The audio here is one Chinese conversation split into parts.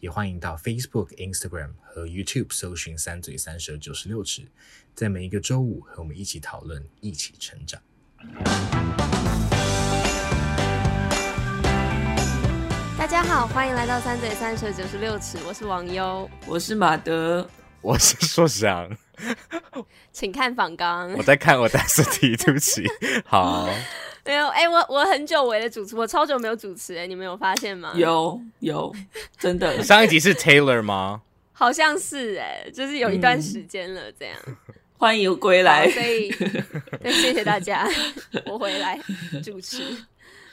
也欢迎到 Facebook、Instagram 和 YouTube 搜寻“三嘴三舌九十六尺”，在每一个周五和我们一起讨论，一起成长。大家好，欢迎来到“三嘴三舌九十六尺”，我是王优，我是马德，我是硕翔，请看访纲。我在看我的试题，对不起。好。没有哎、欸，我我很久违了主持，我超久没有主持哎、欸，你们有发现吗？有有，真的。上一集是 Taylor 吗？好像是哎、欸，就是有一段时间了这样。嗯、欢迎归来，所以对，谢谢大家，我回来主持。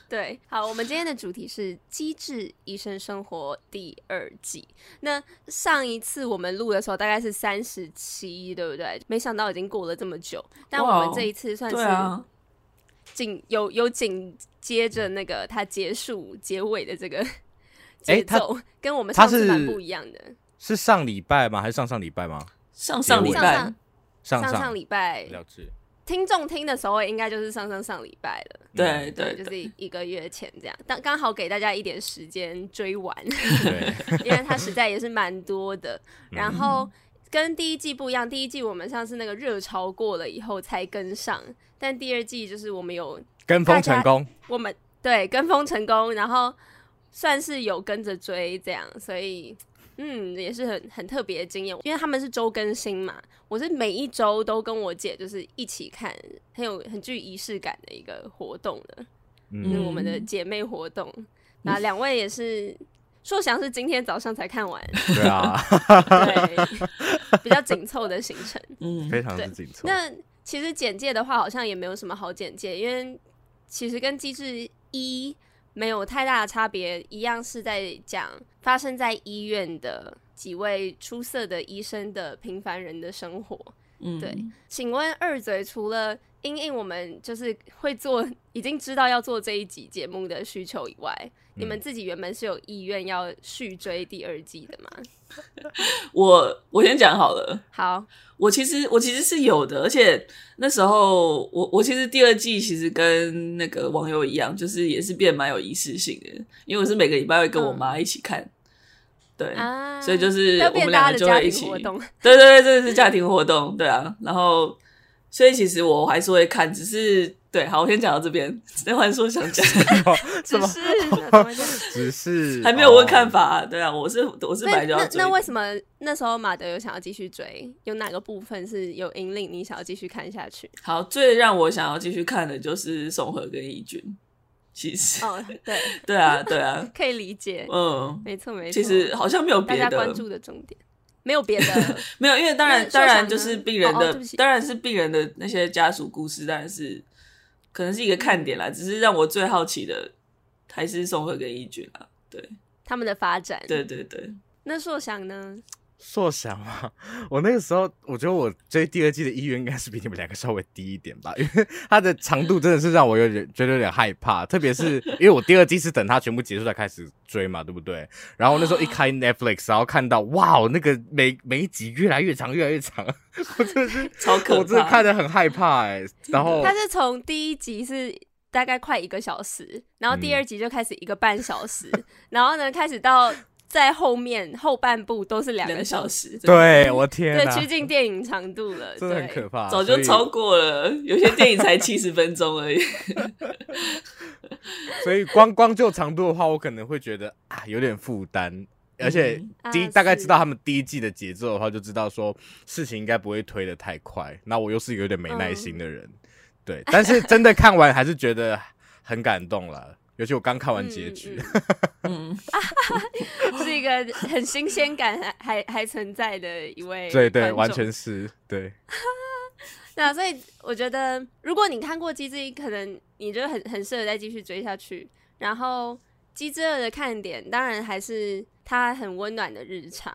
对，好，我们今天的主题是《机智医生生活》第二季。那上一次我们录的时候大概是三十七，对不对？没想到已经过了这么久，但我们这一次算是。紧有有紧接着那个他结束结尾的这个节奏，欸、跟我们上次蛮不一样的。是上礼拜吗？还是上上礼拜吗？上上礼拜，上上礼拜。了解。听众听的时候应该就是上上上礼拜了。对对，就是一个月前这样。但刚好给大家一点时间追完，对，因为它实在也是蛮多的。然后跟第一季不一样，第一季我们上次那个热潮过了以后才跟上。但第二季就是我们有跟风成功，我们对跟风成功，然后算是有跟着追这样，所以嗯也是很很特别的经验，因为他们是周更新嘛，我是每一周都跟我姐就是一起看，很有很具仪式感的一个活动的，嗯，就是我们的姐妹活动。那两位也是，硕翔是今天早上才看完，对啊，对，比较紧凑的行程，嗯，非常的紧凑。那其实简介的话，好像也没有什么好简介，因为其实跟《机制一》没有太大的差别，一样是在讲发生在医院的几位出色的医生的平凡人的生活。嗯，对。请问二嘴除了因应我们就是会做，已经知道要做这一集节目的需求以外，嗯、你们自己原本是有意愿要续追第二季的吗？我我先讲好了。好，我其实我其实是有的，而且那时候我我其实第二季其实跟那个网友一样，就是也是变蛮有仪式性的，因为我是每个礼拜会跟我妈一起看，嗯、对、啊，所以就是我们两个就会一起，对对对，这是家庭活动，对啊，然后所以其实我还是会看，只是。对，好，我先讲到这边。那还说想讲，只是 只是还没有问看法。对啊，我是我是白就要追。那那为什么那时候马德有想要继续追？有哪个部分是有引领你想要继续看下去？好，最让我想要继续看的就是宋和跟义军。其实哦，对对啊，对啊，可以理解。嗯，没错没错。其实好像没有别的大家关注的重点，没有别的，没有，因为当然当然就是病人的、哦哦，当然是病人的那些家属故事，当然是。可能是一个看点啦，只是让我最好奇的还是宋慧跟义军啊，对他们的发展，对对对。那硕想呢？硕翔啊，我那个时候我觉得我追第二季的意愿应该是比你们两个稍微低一点吧，因为它的长度真的是让我有点觉得有点害怕，特别是因为我第二季是等它全部结束才开始追嘛，对不对？然后那时候一开 Netflix，然后看到哇，那个每每一集越来越长，越来越长，我真的是超可怕，我真的看得很害怕哎、欸。然后它是从第一集是大概快一个小时，然后第二集就开始一个半小时，嗯、然后呢开始到。在后面后半部都是两个小时，对我天，对趋近电影长度了，真的很可怕，早就超过了，有些电影才七十分钟而已。所以光光就长度的话，我可能会觉得啊有点负担，而且第一、啊、大概知道他们第一季的节奏的话，就知道说事情应该不会推得太快。那我又是有点没耐心的人，嗯、对，但是真的看完还是觉得很感动了。尤其我刚看完结局，嗯，嗯 是一个很新鲜感还还还存在的一位，对对，完全是对。那所以我觉得，如果你看过《机智一》，可能你就很很适合再继续追下去。然后《机智二》的看点，当然还是它很温暖的日常。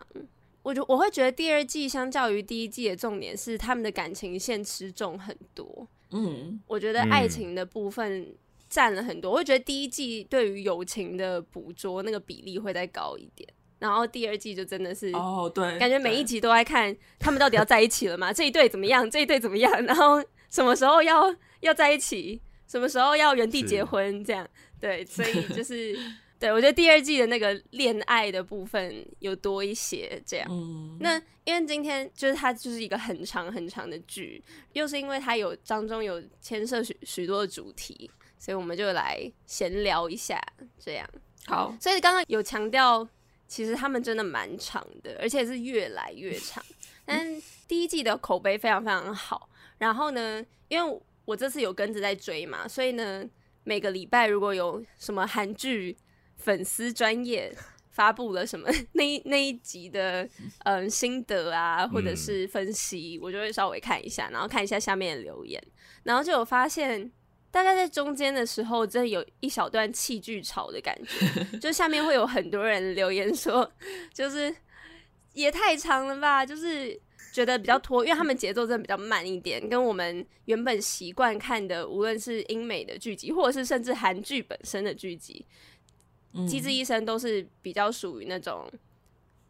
我就我会觉得第二季相较于第一季的重点是他们的感情线吃重很多。嗯，我觉得爱情的部分占了很多。嗯、我会觉得第一季对于友情的捕捉那个比例会再高一点，然后第二季就真的是哦，对，感觉每一集都在看他们到底要在一起了吗？这一对怎么样？这一对怎么样？然后什么时候要要在一起？什么时候要原地结婚？这样对，所以 就是。对，我觉得第二季的那个恋爱的部分有多一些，这样。嗯、那因为今天就是它就是一个很长很长的剧，又是因为它有当中有牵涉许许多的主题，所以我们就来闲聊一下，这样。好，所以刚刚有强调，其实他们真的蛮长的，而且是越来越长。但第一季的口碑非常非常好，然后呢，因为我这次有跟着在追嘛，所以呢，每个礼拜如果有什么韩剧。粉丝专业发布了什么那一那一集的嗯心得啊，或者是分析，我就会稍微看一下，然后看一下下面的留言，然后就有发现，大概在中间的时候，真的有一小段弃剧潮的感觉，就下面会有很多人留言说，就是也太长了吧，就是觉得比较拖，因为他们节奏真的比较慢一点，跟我们原本习惯看的，无论是英美的剧集，或者是甚至韩剧本身的剧集。机智医生都是比较属于那种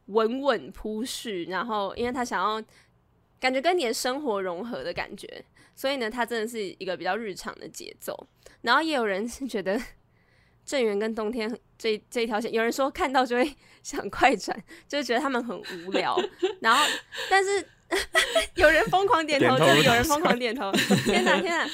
稳稳铺叙，然后因为他想要感觉跟你的生活融合的感觉，所以呢，它真的是一个比较日常的节奏。然后也有人是觉得郑源跟冬天这这一条线，有人说看到就会 想快转，就是觉得他们很无聊。然后，但是 有人疯狂点头，就是有人疯狂点头。天哪，天哪！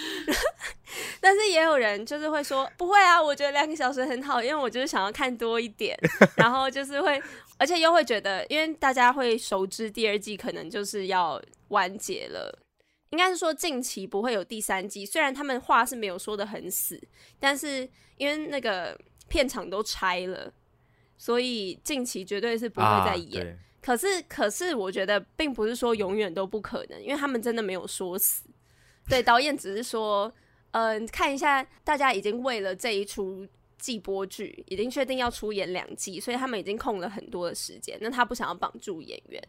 但是也有人就是会说不会啊，我觉得两个小时很好，因为我就是想要看多一点，然后就是会，而且又会觉得，因为大家会熟知第二季可能就是要完结了，应该是说近期不会有第三季，虽然他们话是没有说的很死，但是因为那个片场都拆了，所以近期绝对是不会再演。啊、可是，可是我觉得并不是说永远都不可能，因为他们真的没有说死，对，导演只是说。嗯、呃，看一下，大家已经为了这一出季播剧，已经确定要出演两季，所以他们已经空了很多的时间。那他不想要绑住演员，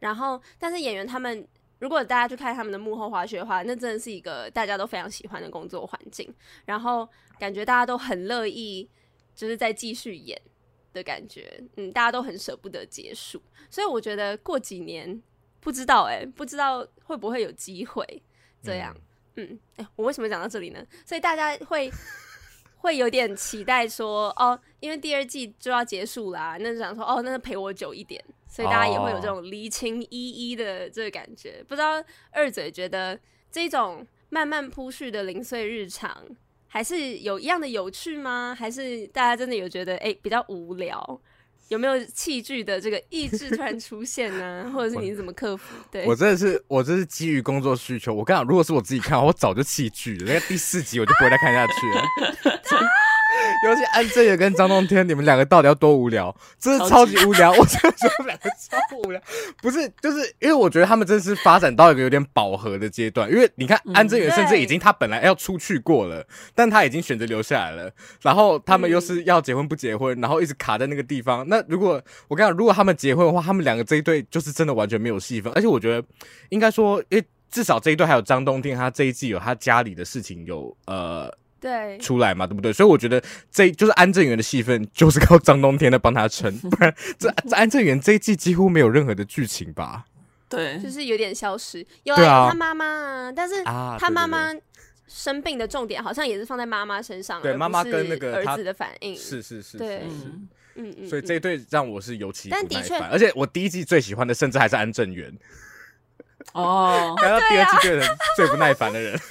然后，但是演员他们，如果大家去看他们的幕后滑雪的话，那真的是一个大家都非常喜欢的工作环境，然后感觉大家都很乐意，就是在继续演的感觉。嗯，大家都很舍不得结束，所以我觉得过几年不知道哎、欸，不知道会不会有机会这样。嗯嗯，哎、欸，我为什么讲到这里呢？所以大家会会有点期待说，哦，因为第二季就要结束啦，那就想说，哦，那就陪我久一点，所以大家也会有这种离情依依的这个感觉。Oh. 不知道二嘴觉得这种慢慢铺叙的零碎日常，还是有一样的有趣吗？还是大家真的有觉得，哎、欸，比较无聊？有没有器具的这个意志突然出现呢？或者是你是怎么克服？对，我真的是，我这是基于工作需求。我跟你讲，如果是我自己看，我早就弃剧了。那个第四集我就不会再看下去了。尤其安正元跟张冬天，你们两个到底要多无聊？真是超级无聊！我真的觉得他们两个超无聊。不是，就是因为我觉得他们真的是发展到一个有点饱和的阶段。因为你看，安正元甚至已经他本来要出去过了，但他已经选择留下来了。然后他们又是要结婚不结婚，然后一直卡在那个地方。那如果我跟你讲，如果他们结婚的话，他们两个这一对就是真的完全没有戏份。而且我觉得，应该说，因为至少这一对还有张冬天，他这一季有他家里的事情有呃。对，出来嘛，对不对？所以我觉得这就是安正元的戏份，就是靠张冬天的帮他撑，不然这这安正元这一季几乎没有任何的剧情吧？对，就是有点消失。有啊，他妈妈，但是他妈妈生病的重点好像也是放在妈妈身上，对，妈妈跟那个儿子的反应，是是是，对，嗯。嗯，所以这一对让我是尤其不耐烦，而且我第一季最喜欢的甚至还是安正元。哦，来到第二季，人最不耐烦的人。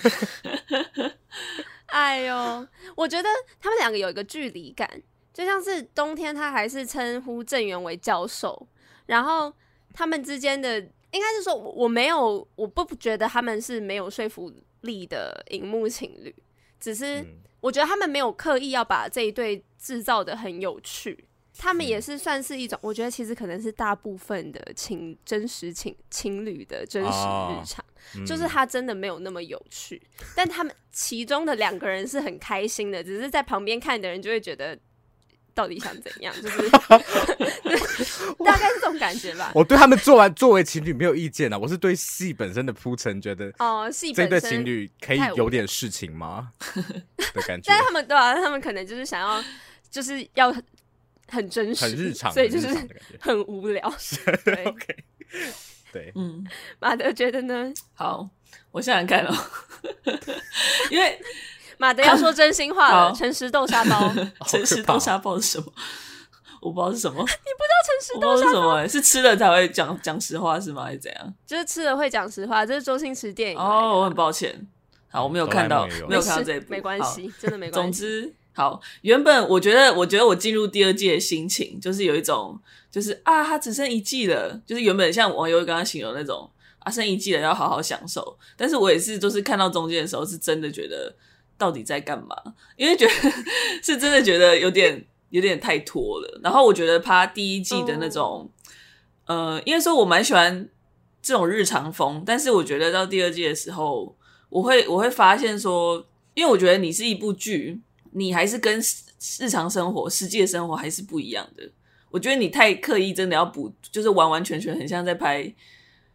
哎呦，我觉得他们两个有一个距离感，就像是冬天他还是称呼郑源为教授，然后他们之间的应该是说，我没有，我不觉得他们是没有说服力的荧幕情侣，只是我觉得他们没有刻意要把这一对制造的很有趣。他们也是算是一种，我觉得其实可能是大部分的情真实情情侣的真实日常，哦、就是他真的没有那么有趣，嗯、但他们其中的两个人是很开心的，只是在旁边看的人就会觉得到底想怎样，就是 大概是这种感觉吧。我对他们做完作为情侣没有意见啊，我是对戏本身的铺陈觉得哦，戏这对情侣可以有点事情吗 的感觉？但是他们对啊，他们可能就是想要就是要很真实、很日常，所以就是 很无聊。对，OK，对，嗯，马德觉得呢？好，我想想看哦，因为。马德要说真心话了，诚实豆沙包，诚实豆沙包是什么？我不知道是什么。你不知道诚实豆沙包是什么？是吃了才会讲讲实话是吗？还是怎样？就是吃了会讲实话，这是周星驰电影。哦，我很抱歉，好，我没有看到，没有看到这一部，没关系，真的没关系。总之，好，原本我觉得，我觉得我进入第二季的心情，就是有一种，就是啊，它只剩一季了，就是原本像网友刚刚形容那种，啊，剩一季了，要好好享受。但是我也是，就是看到中间的时候，是真的觉得。到底在干嘛？因为觉得 是真的觉得有点有点太拖了。然后我觉得他第一季的那种，oh. 呃，因为说我蛮喜欢这种日常风，但是我觉得到第二季的时候，我会我会发现说，因为我觉得你是一部剧，你还是跟日常生活、实际的生活还是不一样的。我觉得你太刻意，真的要补，就是完完全全很像在拍。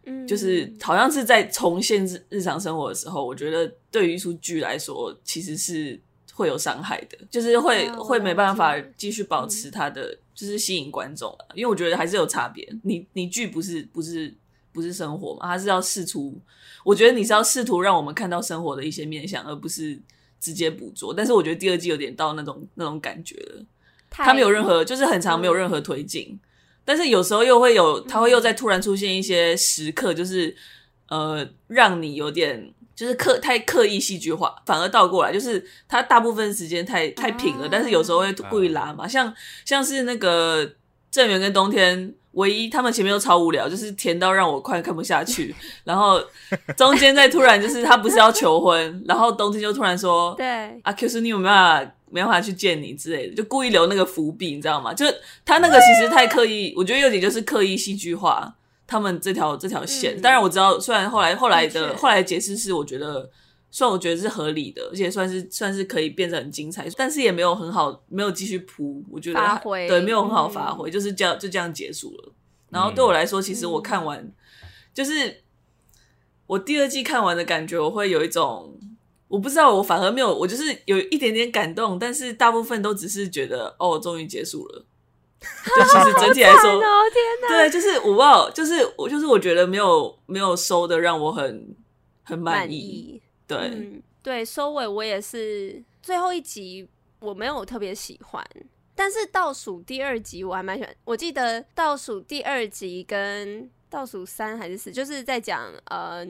嗯就是好像是在重现日日常生活的时候，我觉得对于一出剧来说，其实是会有伤害的，就是会、啊、会没办法继续保持它的，就是吸引观众、啊、因为我觉得还是有差别。你你剧不是不是不是生活嘛，它是要试图，我觉得你是要试图让我们看到生活的一些面相，而不是直接捕捉。但是我觉得第二季有点到那种那种感觉了，他没有任何，就是很长没有任何推进。但是有时候又会有，他会又再突然出现一些时刻，就是呃，让你有点就是刻太刻意戏剧化，反而倒过来，就是他大部分时间太太平了，但是有时候会故意拉嘛，像像是那个郑源跟冬天，唯一他们前面都超无聊，就是甜到让我快看不下去，然后中间再突然就是他不是要求婚，然后冬天就突然说，对，阿 Q 是你有没有办法？没办法去见你之类的，就故意留那个伏笔，你知道吗？就是他那个其实太刻意，我觉得有点就是刻意戏剧化他们这条这条线。嗯、当然我知道，虽然后来后来的后来的解释是，我觉得虽然我觉得是合理的，而且算是算是可以变得很精彩，但是也没有很好，没有继续铺。我觉得对，没有很好发挥，嗯、就是这样就这样结束了。然后对我来说，其实我看完、嗯、就是我第二季看完的感觉，我会有一种。我不知道，我反而没有，我就是有一点点感动，但是大部分都只是觉得哦，终于结束了。就其实整体来说，哦、对，就是我不知道，就是我就是我觉得没有没有收的让我很很满意。意对、嗯、对，收尾我也是最后一集我没有特别喜欢，但是倒数第二集我还蛮喜欢。我记得倒数第二集跟倒数三还是四，就是在讲呃。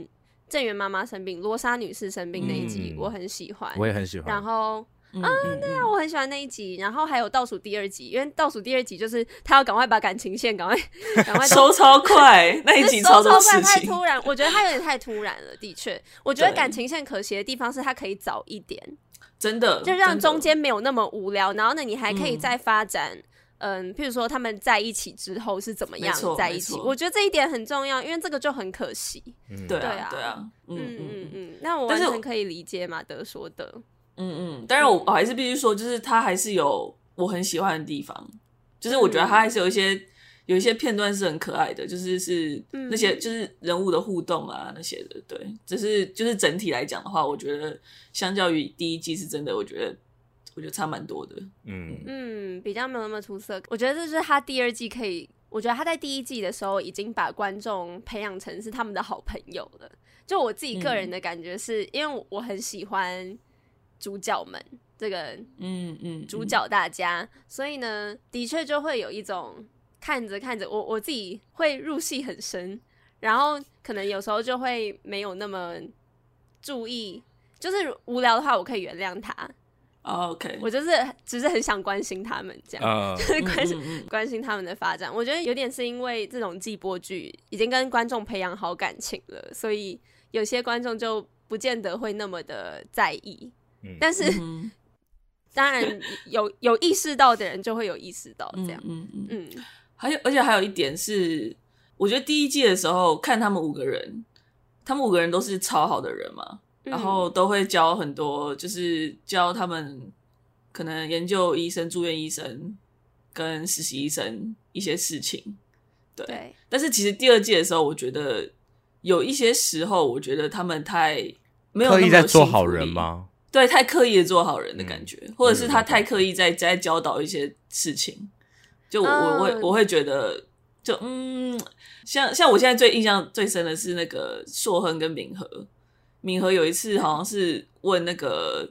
郑源妈妈生病，罗莎女士生病那一集，我很喜欢，我也很喜欢。然后，嗯、啊，对啊，我很喜欢那一集。然后还有倒数第二集，因为倒数第二集就是他要赶快把感情线赶快 赶快收超快，那一集超多事情，太突然，我觉得他有点太突然了。的确，我觉得感情线可惜的地方是他可以早一点，真的，就让中间没有那么无聊。然后呢，你还可以再发展。嗯嗯，譬如说他们在一起之后是怎么样在一起？我觉得这一点很重要，因为这个就很可惜。嗯、对啊，对啊，嗯嗯嗯。那我完全可以理解马德说的。嗯嗯，当然我我还是必须说，就是他还是有我很喜欢的地方，就是我觉得他还是有一些、嗯、有一些片段是很可爱的，就是是那些就是人物的互动啊那些的。对，只是就是整体来讲的话，我觉得相较于第一季是真的，我觉得。我觉得差蛮多的，嗯嗯，比较没有那么出色。我觉得这是他第二季可以，我觉得他在第一季的时候已经把观众培养成是他们的好朋友了。就我自己个人的感觉是，嗯、因为我很喜欢主角们这个，嗯嗯，主角大家，嗯嗯、所以呢，的确就会有一种看着看着，我我自己会入戏很深，然后可能有时候就会没有那么注意，就是无聊的话，我可以原谅他。Oh, OK，我就是只是很想关心他们这样，uh, 就是关心、嗯嗯、关心他们的发展。我觉得有点是因为这种季播剧已经跟观众培养好感情了，所以有些观众就不见得会那么的在意。嗯、但是、嗯、当然有有意识到的人就会有意识到这样。嗯嗯嗯。嗯还有，而且还有一点是，我觉得第一季的时候看他们五个人，他们五个人都是超好的人嘛。然后都会教很多，就是教他们可能研究医生、住院医生跟实习医生一些事情。对，对但是其实第二季的时候，我觉得有一些时候，我觉得他们太没有有刻意在做好人吗？对，太刻意的做好人的感觉，嗯、或者是他太刻意在在教导一些事情。就我、嗯、我会我会觉得，就嗯，像像我现在最印象最深的是那个硕亨跟敏和，敏和有一次好像是问那个，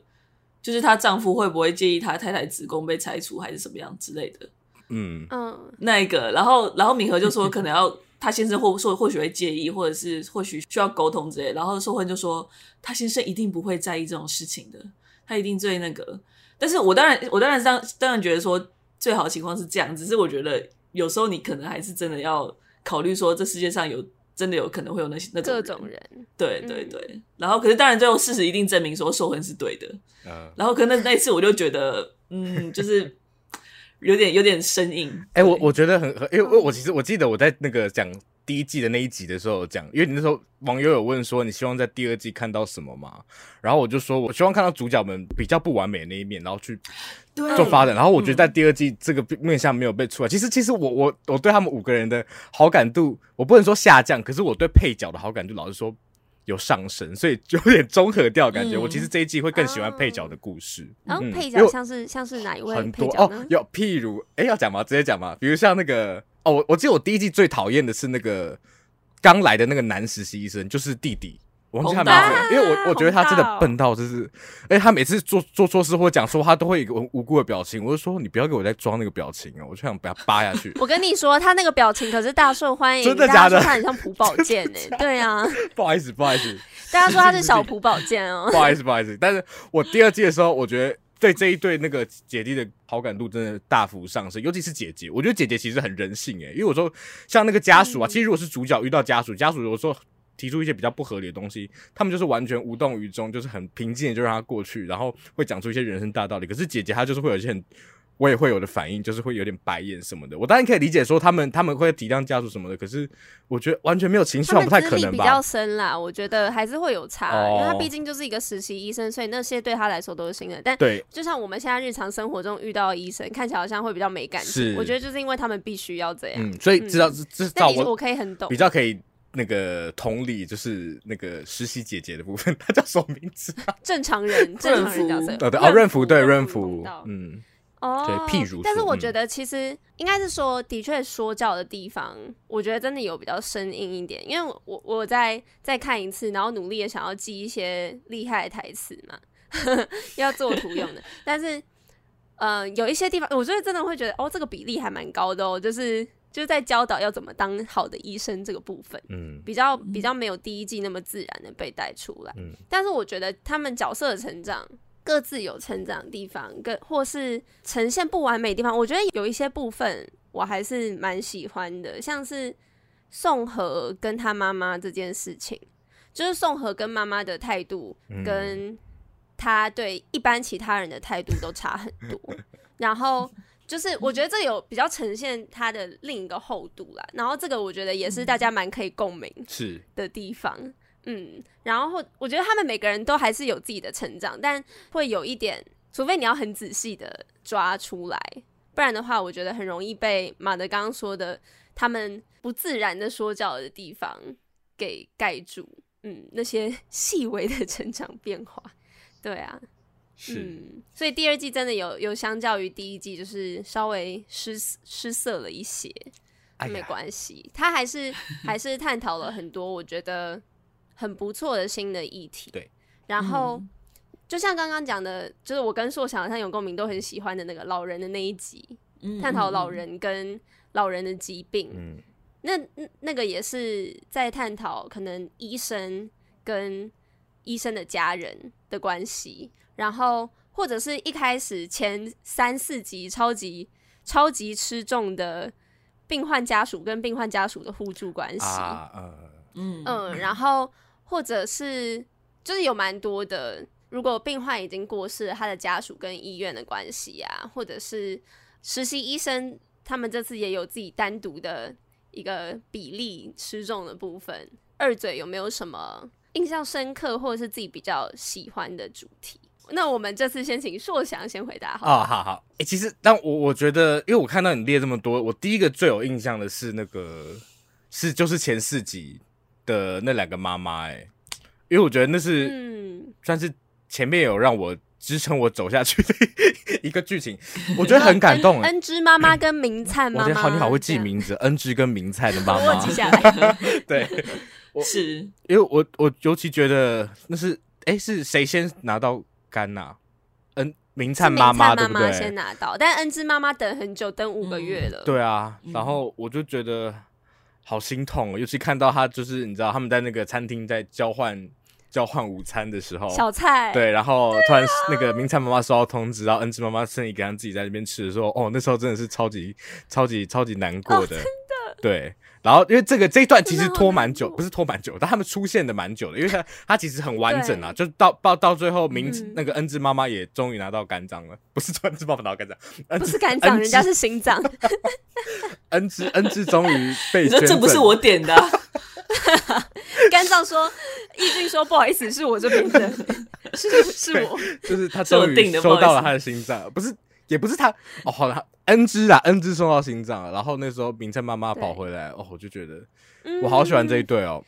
就是她丈夫会不会介意她太太子宫被拆除还是什么样之类的。嗯嗯，那一个，然后然后敏和就说可能要他先生或说或许会介意，或者是或许需要沟通之类。然后受婚就说他先生一定不会在意这种事情的，他一定最那个。但是我当然我当然当当然觉得说最好的情况是这样，只是我觉得有时候你可能还是真的要考虑说这世界上有真的有可能会有那些那种各种人，对对对。嗯、然后可是当然最后事实一定证明说受婚是对的。嗯，然后可能那一次我就觉得嗯就是。有点有点生硬，哎、欸，我我觉得很很，因为我其实我记得我在那个讲第一季的那一集的时候讲，因为你那时候网友有问说你希望在第二季看到什么嘛，然后我就说我希望看到主角们比较不完美的那一面，然后去做发展，然后我觉得在第二季这个面向没有被出来。嗯、其实其实我我我对他们五个人的好感度，我不能说下降，可是我对配角的好感度老实说。有上升，所以就有点综合掉感觉。嗯、我其实这一季会更喜欢配角的故事。然后配角像是像是哪一位？很多哦，有譬如，哎，要讲吗？直接讲吗？比如像那个哦，我我记得我第一季最讨厌的是那个刚来的那个男实习医生，就是弟弟。我忘记他名字，因为我我觉得他真的笨到就是，哎，他每次做做错事或讲说话都会有一个无辜的表情，我就说你不要给我再装那个表情哦，我就想把他扒下去。我跟你说，他那个表情可是大受欢迎，真的假的？他很像朴宝剑 哎，对啊，不好意思，不好意思，大家说他是小朴宝剑哦，不好意思，不好意思。但是我第二季的时候，我觉得对这一对那个姐弟的好感度真的大幅上升，尤其是姐姐，我觉得姐姐其实很人性哎，因为我说像那个家属啊，其实如果是主角遇到家属，家属有时候。提出一些比较不合理的东西，他们就是完全无动于衷，就是很平静的就让他过去，然后会讲出一些人生大道理。可是姐姐她就是会有一些很，我也会有的反应，就是会有点白眼什么的。我当然可以理解说他们他们会体谅家属什么的，可是我觉得完全没有情绪，不太可能吧？比较深啦，我觉得还是会有差，哦、因为他毕竟就是一个实习医生，所以那些对他来说都是新的。但对，就像我们现在日常生活中遇到的医生，看起来好像会比较没感情。是，我觉得就是因为他们必须要这样，嗯，所以知道知道我我可以很懂，比较可以。那个同理就是那个实习姐姐的部分，她叫什么名字？正常人，正常人角色。对对哦，润福对润福，嗯，哦，对，譬如，但是我觉得其实应该是说，的确说教的地方，我觉得真的有比较生硬一点。因为我我在再看一次，然后努力的想要记一些厉害的台词嘛，要做图用的。但是，呃，有一些地方，我觉得真的会觉得，哦，这个比例还蛮高的哦，就是。就是在教导要怎么当好的医生这个部分，嗯，比较比较没有第一季那么自然的被带出来，嗯，但是我觉得他们角色的成长各自有成长的地方，跟或是呈现不完美的地方，我觉得有一些部分我还是蛮喜欢的，像是宋和跟他妈妈这件事情，就是宋和跟妈妈的态度跟他对一般其他人的态度都差很多，然后。就是我觉得这有比较呈现它的另一个厚度啦，然后这个我觉得也是大家蛮可以共鸣是。的地方，嗯，然后我觉得他们每个人都还是有自己的成长，但会有一点，除非你要很仔细的抓出来，不然的话，我觉得很容易被马德刚刚说的他们不自然的说教的地方给盖住，嗯，那些 细微的成长变化，对啊。是。嗯，所以第二季真的有有相较于第一季，就是稍微失失色了一些，没关系，他还是 还是探讨了很多我觉得很不错的新的议题。对，然后、嗯、就像刚刚讲的，就是我跟硕想他有共鸣，都很喜欢的那个老人的那一集，嗯、探讨老人跟老人的疾病。嗯，那那个也是在探讨可能医生跟医生的家人的关系。然后，或者是一开始前三四集超级超级吃重的病患家属跟病患家属的互助关系，啊呃、嗯嗯，然后或者是就是有蛮多的，如果病患已经过世，他的家属跟医院的关系啊，或者是实习医生，他们这次也有自己单独的一个比例吃重的部分。二嘴有没有什么印象深刻或者是自己比较喜欢的主题？那我们这次先请硕翔先回答好。哦，好好。哎、欸，其实，但我我觉得，因为我看到你列这么多，我第一个最有印象的是那个，是就是前四集的那两个妈妈。哎，因为我觉得那是，嗯，算是前面有让我支撑我走下去的一个剧情，我觉得很感动。恩芝妈妈跟明灿妈妈，我觉得好，你好会记名字，恩芝跟明灿的妈妈，我记下来。对，我是因为我我尤其觉得那是，哎、欸，是谁先拿到肝呐、啊？恩明灿妈妈对不对？先拿到，但恩芝妈妈等很久，等五个月了。嗯、对啊，然后我就觉得好心痛，尤其看到他就是你知道他们在那个餐厅在交换。交换午餐的时候，小菜对，然后突然那个明灿妈妈收到通知，然后恩芝妈妈剩一个人自己在那边吃的时候，哦，那时候真的是超级超级超级难过的，哦、真的对。然后因为这个这一段其实拖蛮久，不是拖蛮久，但他们出现的蛮久的，因为 他他其实很完整啊，就到到到最后明、嗯、那个恩智妈妈也终于拿到肝脏了，不是恩芝妈妈拿到肝脏，不是肝脏，人家是心脏。恩智恩智终于被你说这不是我点的、啊。肝脏说，易俊说不好意思，是我这边的，是是我，就是他终于收到了他的心脏，不是，也不是他哦，好了，恩芝啊，恩芝送到心脏，然后那时候明灿妈妈跑回来，哦，我就觉得我好喜欢这一对哦，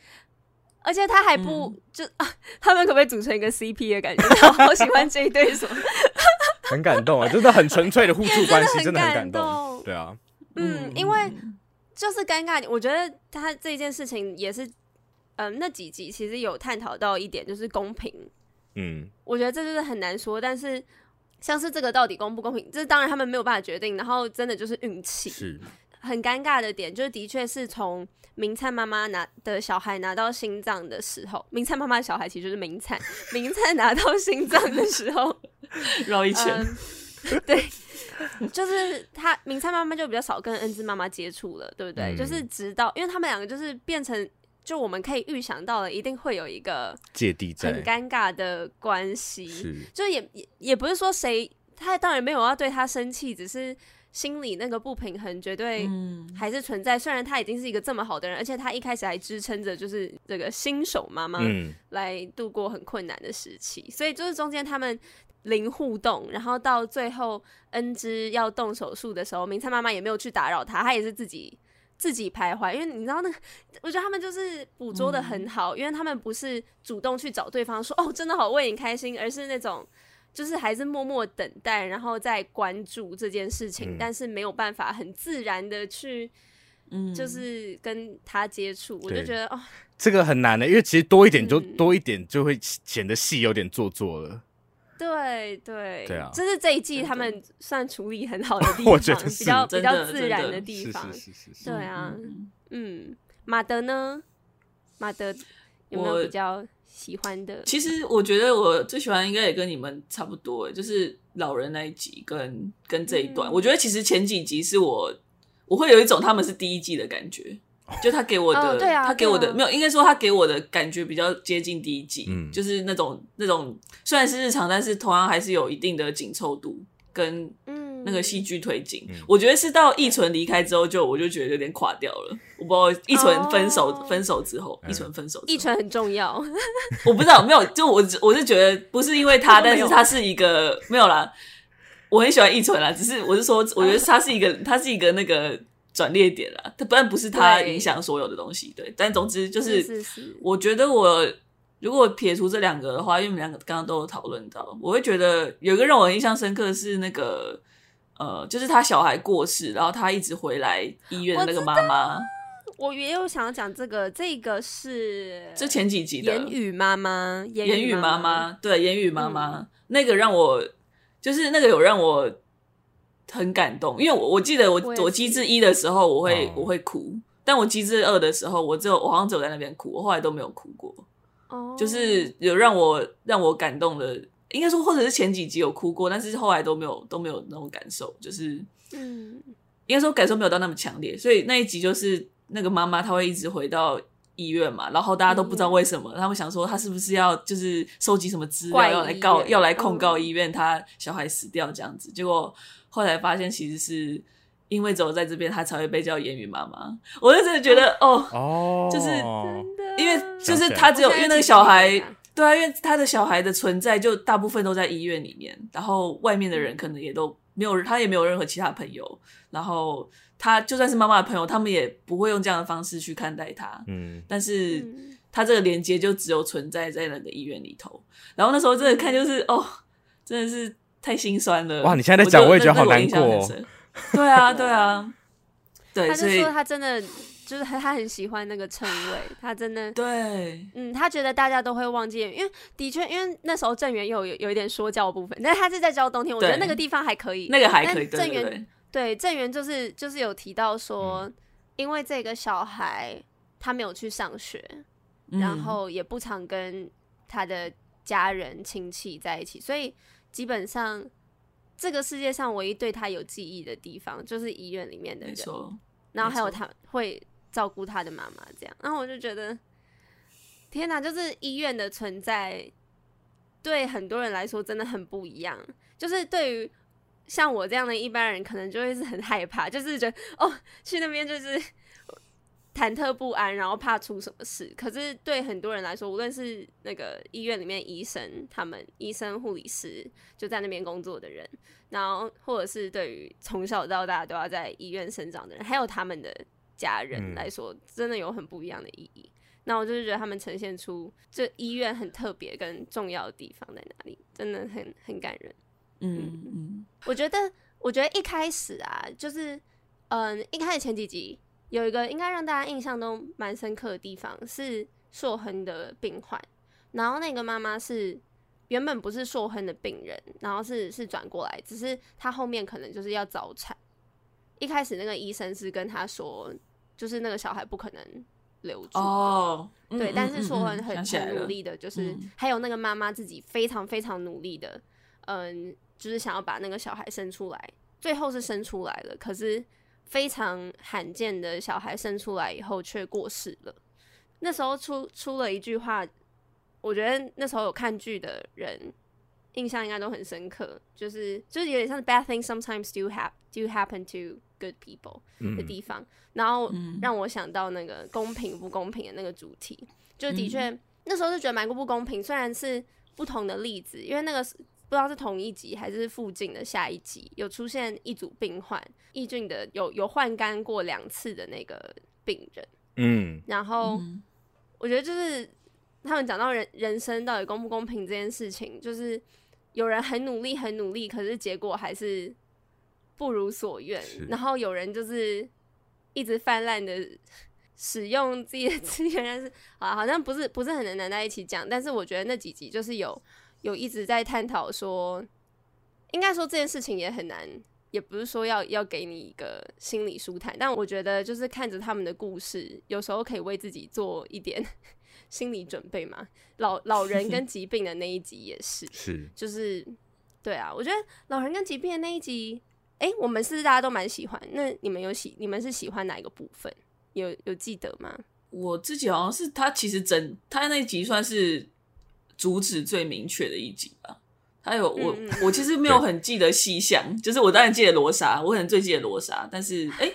而且他还不、嗯、就啊，他们可不可以组成一个 CP 的感觉？我好喜欢这一对，什么？很感动啊，真的很纯粹的互助关系，真的很感动，对啊，嗯，因为。就是尴尬，我觉得他这件事情也是，嗯，那几集其实有探讨到一点，就是公平。嗯，我觉得这就是很难说，但是像是这个到底公不公平，这当然他们没有办法决定。然后真的就是运气，是很尴尬的点，就是的确是从明灿妈妈拿的小孩拿到心脏的时候，明灿妈妈的小孩其实就是明灿，明灿拿到心脏的时候 绕一圈。嗯对，就是他明灿妈妈就比较少跟恩芝妈妈接触了，对不对？嗯、就是直到，因为他们两个就是变成，就我们可以预想到了，一定会有一个芥蒂在，很尴尬的关系。就也也也不是说谁，他当然没有要对他生气，只是心里那个不平衡绝对还是存在。嗯、虽然他已经是一个这么好的人，而且他一开始还支撑着，就是这个新手妈妈来度过很困难的时期。嗯、所以就是中间他们。零互动，然后到最后恩芝要动手术的时候，明灿妈妈也没有去打扰他，他也是自己自己徘徊。因为你知道那个，我觉得他们就是捕捉的很好，嗯、因为他们不是主动去找对方说哦，真的好为你开心，而是那种就是还是默默等待，然后再关注这件事情，嗯、但是没有办法很自然的去，嗯，就是跟他接触，嗯、我就觉得哦，这个很难的，因为其实多一点就、嗯、多一点就会显得戏有点做作了。对对对啊，这是这一季他们 算处理很好的地 方，比较比较自然的地方。对啊，嗯，马德呢？马德有没有比较喜欢的？其实我觉得我最喜欢应该也跟你们差不多，就是老人那一集跟跟这一段。嗯、我觉得其实前几集是我我会有一种他们是第一季的感觉。就他给我的，哦啊、他给我的、啊、没有，应该说他给我的感觉比较接近第一季，嗯，就是那种那种虽然是日常，但是同样还是有一定的紧凑度跟那个戏剧推进。嗯、我觉得是到易纯离开之后就，就我就觉得有点垮掉了。我不知道易纯分手、哦、分手之后，易纯分手，易纯很重要。我不知道，没有，就我我是觉得不是因为他，但是他是一个没有啦。我很喜欢易纯啦，只是我是说，我觉得他是一个，他是一个那个。转捩点了，它不然不是它影响所有的东西，对，对。但总之就是，我觉得我如果撇除这两个的话，因为我们两个刚刚都有讨论到，我会觉得有一个让我印象深刻的是那个，呃，就是他小孩过世，然后他一直回来医院的那个妈妈。我，我也有想要讲这个，这个是这前几集的言语妈妈，言语妈妈，对，言语妈妈、嗯、那个让我就是那个有让我。很感动，因为我我记得我我机智一的时候我会我会哭，但我机智二的时候我只有我好像只有在那边哭，我后来都没有哭过。哦，就是有让我让我感动的，应该说或者是前几集有哭过，但是后来都没有都没有那种感受，就是嗯，应该说感受没有到那么强烈。所以那一集就是那个妈妈她会一直回到医院嘛，然后大家都不知道为什么，他们想说她是不是要就是收集什么资料要来告要来控告医院，她小孩死掉这样子，结果。后来发现，其实是因为只有在这边，他才会被叫言语妈妈。我就真的觉得，哦，哦，就是因为就是他只有因为那个小孩，对啊，因为他的小孩的存在就大部分都在医院里面，然后外面的人可能也都没有，他也没有任何其他朋友，然后他就算是妈妈的朋友，他们也不会用这样的方式去看待他。嗯，但是他这个连接就只有存在在那个医院里头。然后那时候真的看就是哦，真的是太心酸了。哇，你现在在讲，我也觉得好难过哦。对啊，对啊，对，他就说他真的。就是他很喜欢那个称谓，他真的对，嗯，他觉得大家都会忘记，因为的确，因为那时候郑源有有有一点说教部分，但他是在教冬天，我觉得那个地方还可以，那个还可以。郑源对郑源就是就是有提到说，嗯、因为这个小孩他没有去上学，嗯、然后也不常跟他的家人亲戚在一起，所以基本上这个世界上唯一对他有记忆的地方就是医院里面的人，然后还有他会。照顾他的妈妈，这样，然后我就觉得，天哪！就是医院的存在，对很多人来说真的很不一样。就是对于像我这样的一般人，可能就会是很害怕，就是觉得哦，去那边就是忐忑不安，然后怕出什么事。可是对很多人来说，无论是那个医院里面医生、他们医生、护理师就在那边工作的人，然后或者是对于从小到大都要在医院生长的人，还有他们的。家人来说，真的有很不一样的意义。嗯、那我就是觉得他们呈现出这医院很特别跟重要的地方在哪里，真的很很感人。嗯嗯，我觉得，我觉得一开始啊，就是嗯，一开始前几集有一个应该让大家印象都蛮深刻的地方是硕亨的病患，然后那个妈妈是原本不是硕亨的病人，然后是是转过来，只是她后面可能就是要早产。一开始那个医生是跟她说。就是那个小孩不可能留住哦，对，但是说很很很努力的，就是还有那个妈妈自己非常非常努力的，嗯，就是想要把那个小孩生出来，最后是生出来了，可是非常罕见的小孩生出来以后却过世了。那时候出出了一句话，我觉得那时候有看剧的人印象应该都很深刻，就是就是有点像 bad things sometimes do happen do happen to good people 的地方，嗯、然后让我想到那个公平不公平的那个主题，就的确、嗯、那时候就觉得蛮不公平，虽然是不同的例子，因为那个不知道是同一集还是附近的下一集有出现一组病患，易俊的有有换肝过两次的那个病人，嗯，然后我觉得就是他们讲到人人生到底公不公平这件事情，就是有人很努力很努力，可是结果还是。不如所愿，然后有人就是一直泛滥的使用自己的资源，但 是啊，好像不是不是很能拿在一起讲。但是我觉得那几集就是有有一直在探讨说，应该说这件事情也很难，也不是说要要给你一个心理舒坦。但我觉得就是看着他们的故事，有时候可以为自己做一点 心理准备嘛。老老人跟疾病的那一集也是，是就是对啊，我觉得老人跟疾病的那一集。哎、欸，我们是大家都蛮喜欢？那你们有喜，你们是喜欢哪一个部分？有有记得吗？我自己好像是他，其实整他那一集算是主旨最明确的一集吧。还有我，嗯、我其实没有很记得细项，就是我当然记得罗莎，我可能最记得罗莎，但是哎、欸，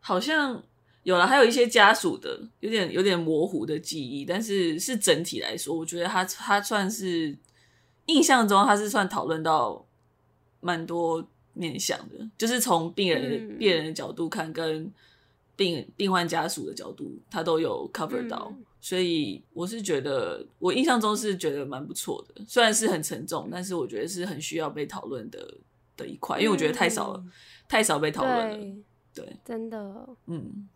好像有了，还有一些家属的，有点有点模糊的记忆，但是是整体来说，我觉得他他算是印象中他是算讨论到蛮多。面向的，就是从病人病人的角度看，跟病病患家属的角度，他都有 cover 到，嗯、所以我是觉得，我印象中是觉得蛮不错的。虽然是很沉重，但是我觉得是很需要被讨论的的一块，因为我觉得太少了，嗯、太少被讨论了。对，对真的，嗯，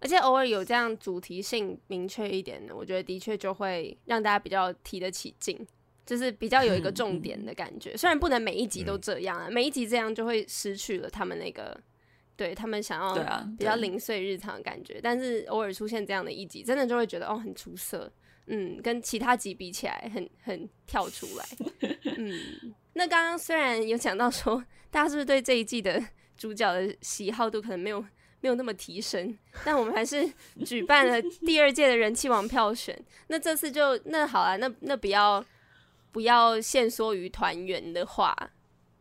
而且偶尔有这样主题性明确一点的，我觉得的确就会让大家比较提得起劲。就是比较有一个 重点的感觉，嗯、虽然不能每一集都这样啊，嗯、每一集这样就会失去了他们那个对他们想要比较零碎日常的感觉，但是偶尔出现这样的一集，真的就会觉得哦很出色，嗯，跟其他集比起来很很跳出来，嗯。那刚刚虽然有讲到说，大家是不是对这一季的主角的喜好度可能没有没有那么提升，但我们还是举办了第二届的人气王票选，那这次就那好了，那那不要。不要限缩于团员的话，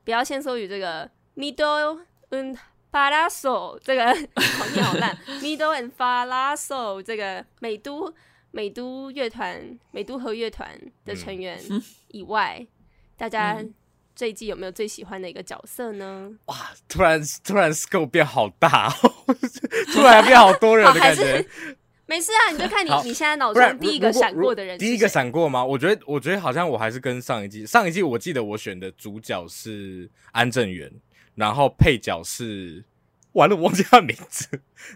不要限缩于这个 Mido and Palazzo 这个 好念好烂 Mido and Palazzo 这个美都美都乐团、美都和乐团的成员 以外，嗯、大家这一季有没有最喜欢的一个角色呢？哇，突然突然 scope 变好大，突然变好多人的感觉。没事啊，你就看你你现在脑中第一个闪过的人，第一个闪过吗？我觉得，我觉得好像我还是跟上一季，上一季我记得我选的主角是安正元，然后配角是。完了，我忘记他名字。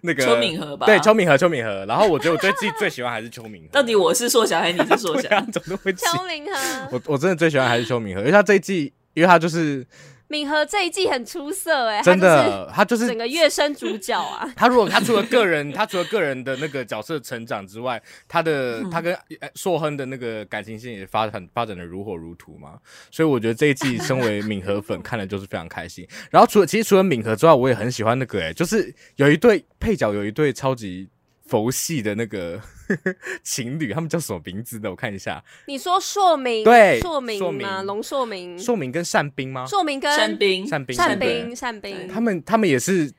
那个邱敏和吧，对，邱敏和，邱敏和。然后我觉得我最最最喜欢还是邱敏和。到底我是硕小还是你是硕翔？怎么会邱敏和。我我真的最喜欢还是邱敏和，因为他这一季，因为他就是。敏和这一季很出色哎，真的，他就是整个乐生主角啊。他如果他除了个人，他除了个人的那个角色成长之外，他的他跟硕亨的那个感情线也发展发展的如火如荼嘛。所以我觉得这一季身为敏和粉看了就是非常开心。然后除了其实除了敏和之外，我也很喜欢那个哎，就是有一对配角，有一对超级。佛系的那个 情侣，他们叫什么名字呢？我看一下。你说硕明对硕明吗？龙硕明，硕明跟善斌吗？硕明跟善斌，善斌，善斌，善兵。他们他们也是，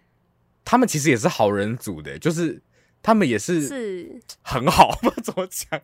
他们其实也是好人组的，就是他们也是是很好，不知道怎么讲，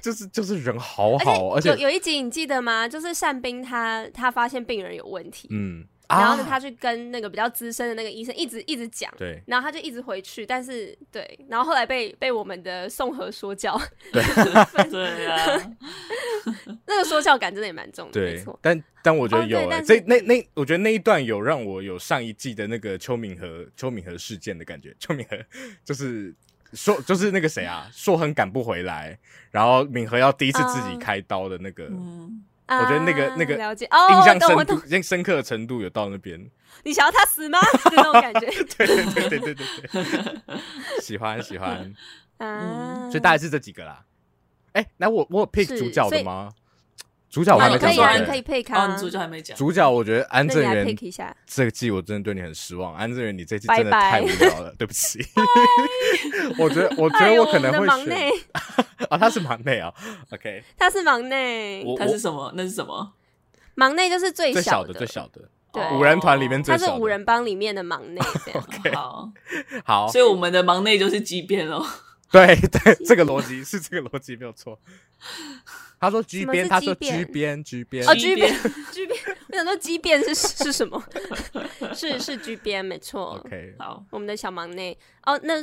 就是就是人好好，而且有有一集你记得吗？就是善斌他他发现病人有问题，嗯。然后呢，他去跟那个比较资深的那个医生一直一直讲，对，然后他就一直回去，但是对，然后后来被被我们的宋和说教，对，对啊，那个说教感真的也蛮重的，对，没错。但但我觉得有，这那那，我觉得那一段有让我有上一季的那个邱敏和邱敏和事件的感觉，邱敏和就是说就是那个谁啊，硕亨赶不回来，然后敏和要第一次自己开刀的那个。我觉得那个那个印象深度、印深刻的程度有到那边。你想要他死吗？那种感觉。对对对对对对喜欢喜欢。嗯，所以大概是这几个啦。哎，那我我有 pick 主角的吗？主角我还没讲。可以啊，你可以 pick 啊。主角还没讲。主角我觉得安正元。pick 一下。这个季我真的对你很失望，安正元，你这季真的太无聊了，对不起。我觉得我觉得我可能会选。啊，他是忙内啊，OK，他是忙内，他是什么？那是什么？忙内就是最小的，最小的，对，五人团里面最小的，他是五人帮里面的忙内。OK，好，好，所以我们的忙内就是畸边哦。对 对，这个逻辑是这个逻辑没有错。他说 G 边，他说 G 边，G 边，哦，G 边，G 边。我想说畸边是是什么？是是 G 边，没错。OK，好，我们的小忙内。哦，那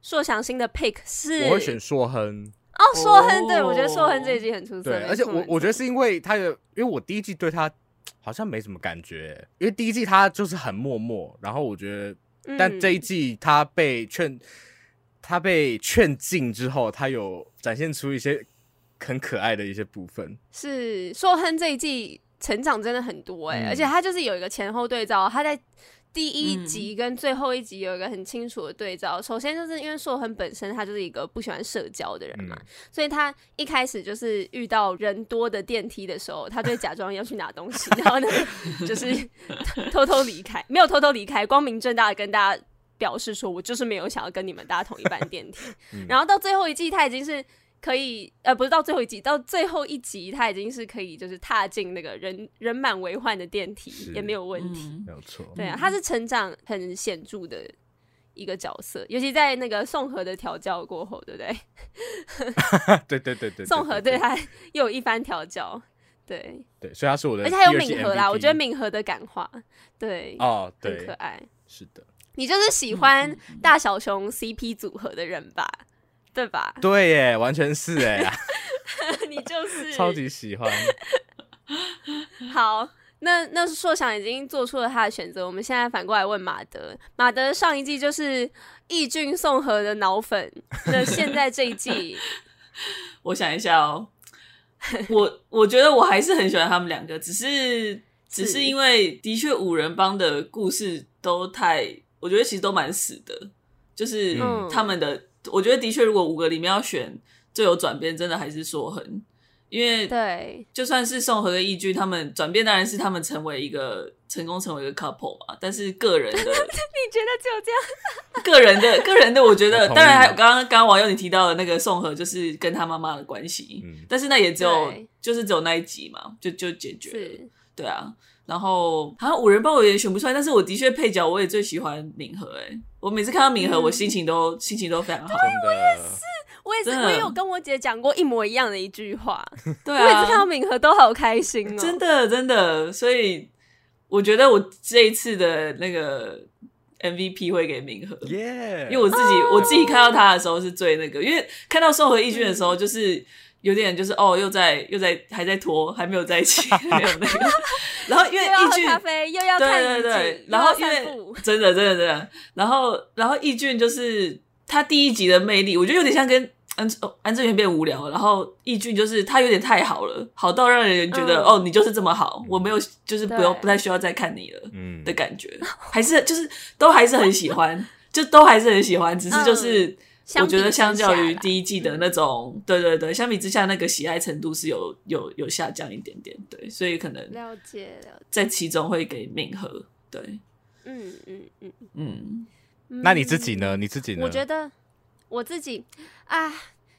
硕祥新的 pick 是？我会选硕亨。哦，硕亨，对，我觉得硕亨这一季很出色。对，而且我我觉得是因为他有，因为我第一季对他好像没什么感觉，因为第一季他就是很默默，然后我觉得，但这一季他被劝，他被劝进之后，他有展现出一些。很可爱的一些部分是硕亨这一季成长真的很多哎、欸，嗯、而且他就是有一个前后对照，他在第一集跟最后一集有一个很清楚的对照。嗯、首先就是因为硕亨本身他就是一个不喜欢社交的人嘛，嗯、所以他一开始就是遇到人多的电梯的时候，他就会假装要去拿东西，然后呢就是 偷偷离开，没有偷偷离开，光明正大的跟大家表示说我就是没有想要跟你们搭同一班电梯。嗯、然后到最后一季他已经是。可以，呃，不是到最后一季，到最后一集，他已经是可以，就是踏进那个人人满为患的电梯也没有问题，嗯、没有错。对啊，他是成长很显著的一个角色，尤其在那个宋和的调教过后，对不对？对对对对，宋和对他又有一番调教，对。对，所以他是我的，而且还有敏和啦，我觉得敏和的感化，对哦，对，很可爱，是的，你就是喜欢大小熊 CP 组合的人吧？对吧？对耶，完全是哎，你就是 超级喜欢。好，那那硕想已经做出了他的选择，我们现在反过来问马德。马德上一季就是义俊宋和的脑粉，那现在这一季，我想一下哦，我我觉得我还是很喜欢他们两个，只是只是因为的确五人帮的故事都太，我觉得其实都蛮死的，就是他们的。我觉得的确，如果五个里面要选最有转变，真的还是硕恒，因为对，就算是宋和跟义俊他们转变，当然是他们成为一个成功成为一个 couple 嘛。但是个人的，你觉得只有这样？个人的，个人的，我觉得当然还有刚刚刚刚网友你提到的那个宋和，就是跟他妈妈的关系，嗯，但是那也只有就是只有那一集嘛，就就解决了，是对啊。然后好像五人帮我也选不出来，但是我的确配角我也最喜欢敏和哎，我每次看到敏和，我心情都、嗯、心情都非常好。对，我也是，我也是，我也有跟我姐讲过一模一样的一句话。对我每次啊，看到敏和都好开心哦、真的真的，所以我觉得我这一次的那个 MVP 会给敏和。耶！因为我自己、哦我自己看到他的时候是最那个，因为看到宋和义俊的时候，就是有点就是哦，又在又在还在拖，还没有在一起，没有那个。然后因为又要喝义俊咖啡，又要看对对对，然后因为真的真的真的，然后然后易俊就是他第一集的魅力，我觉得有点像跟安哦安正元变无聊，然后易俊就是他有点太好了，好到让人觉得、嗯哦你就是这么好，我没有就是不用不太需要再看你了。嗯的感觉，还是就是都还是很喜欢，就都还是很喜欢，只是就是我觉得相较于第一季的那种，对对对，相比之下那个喜爱程度是有有有下降一点点，对，所以可能了解了解，在其中会给敏和，对，嗯嗯嗯嗯，嗯。那你自己呢？你自己呢？我觉得我自己啊，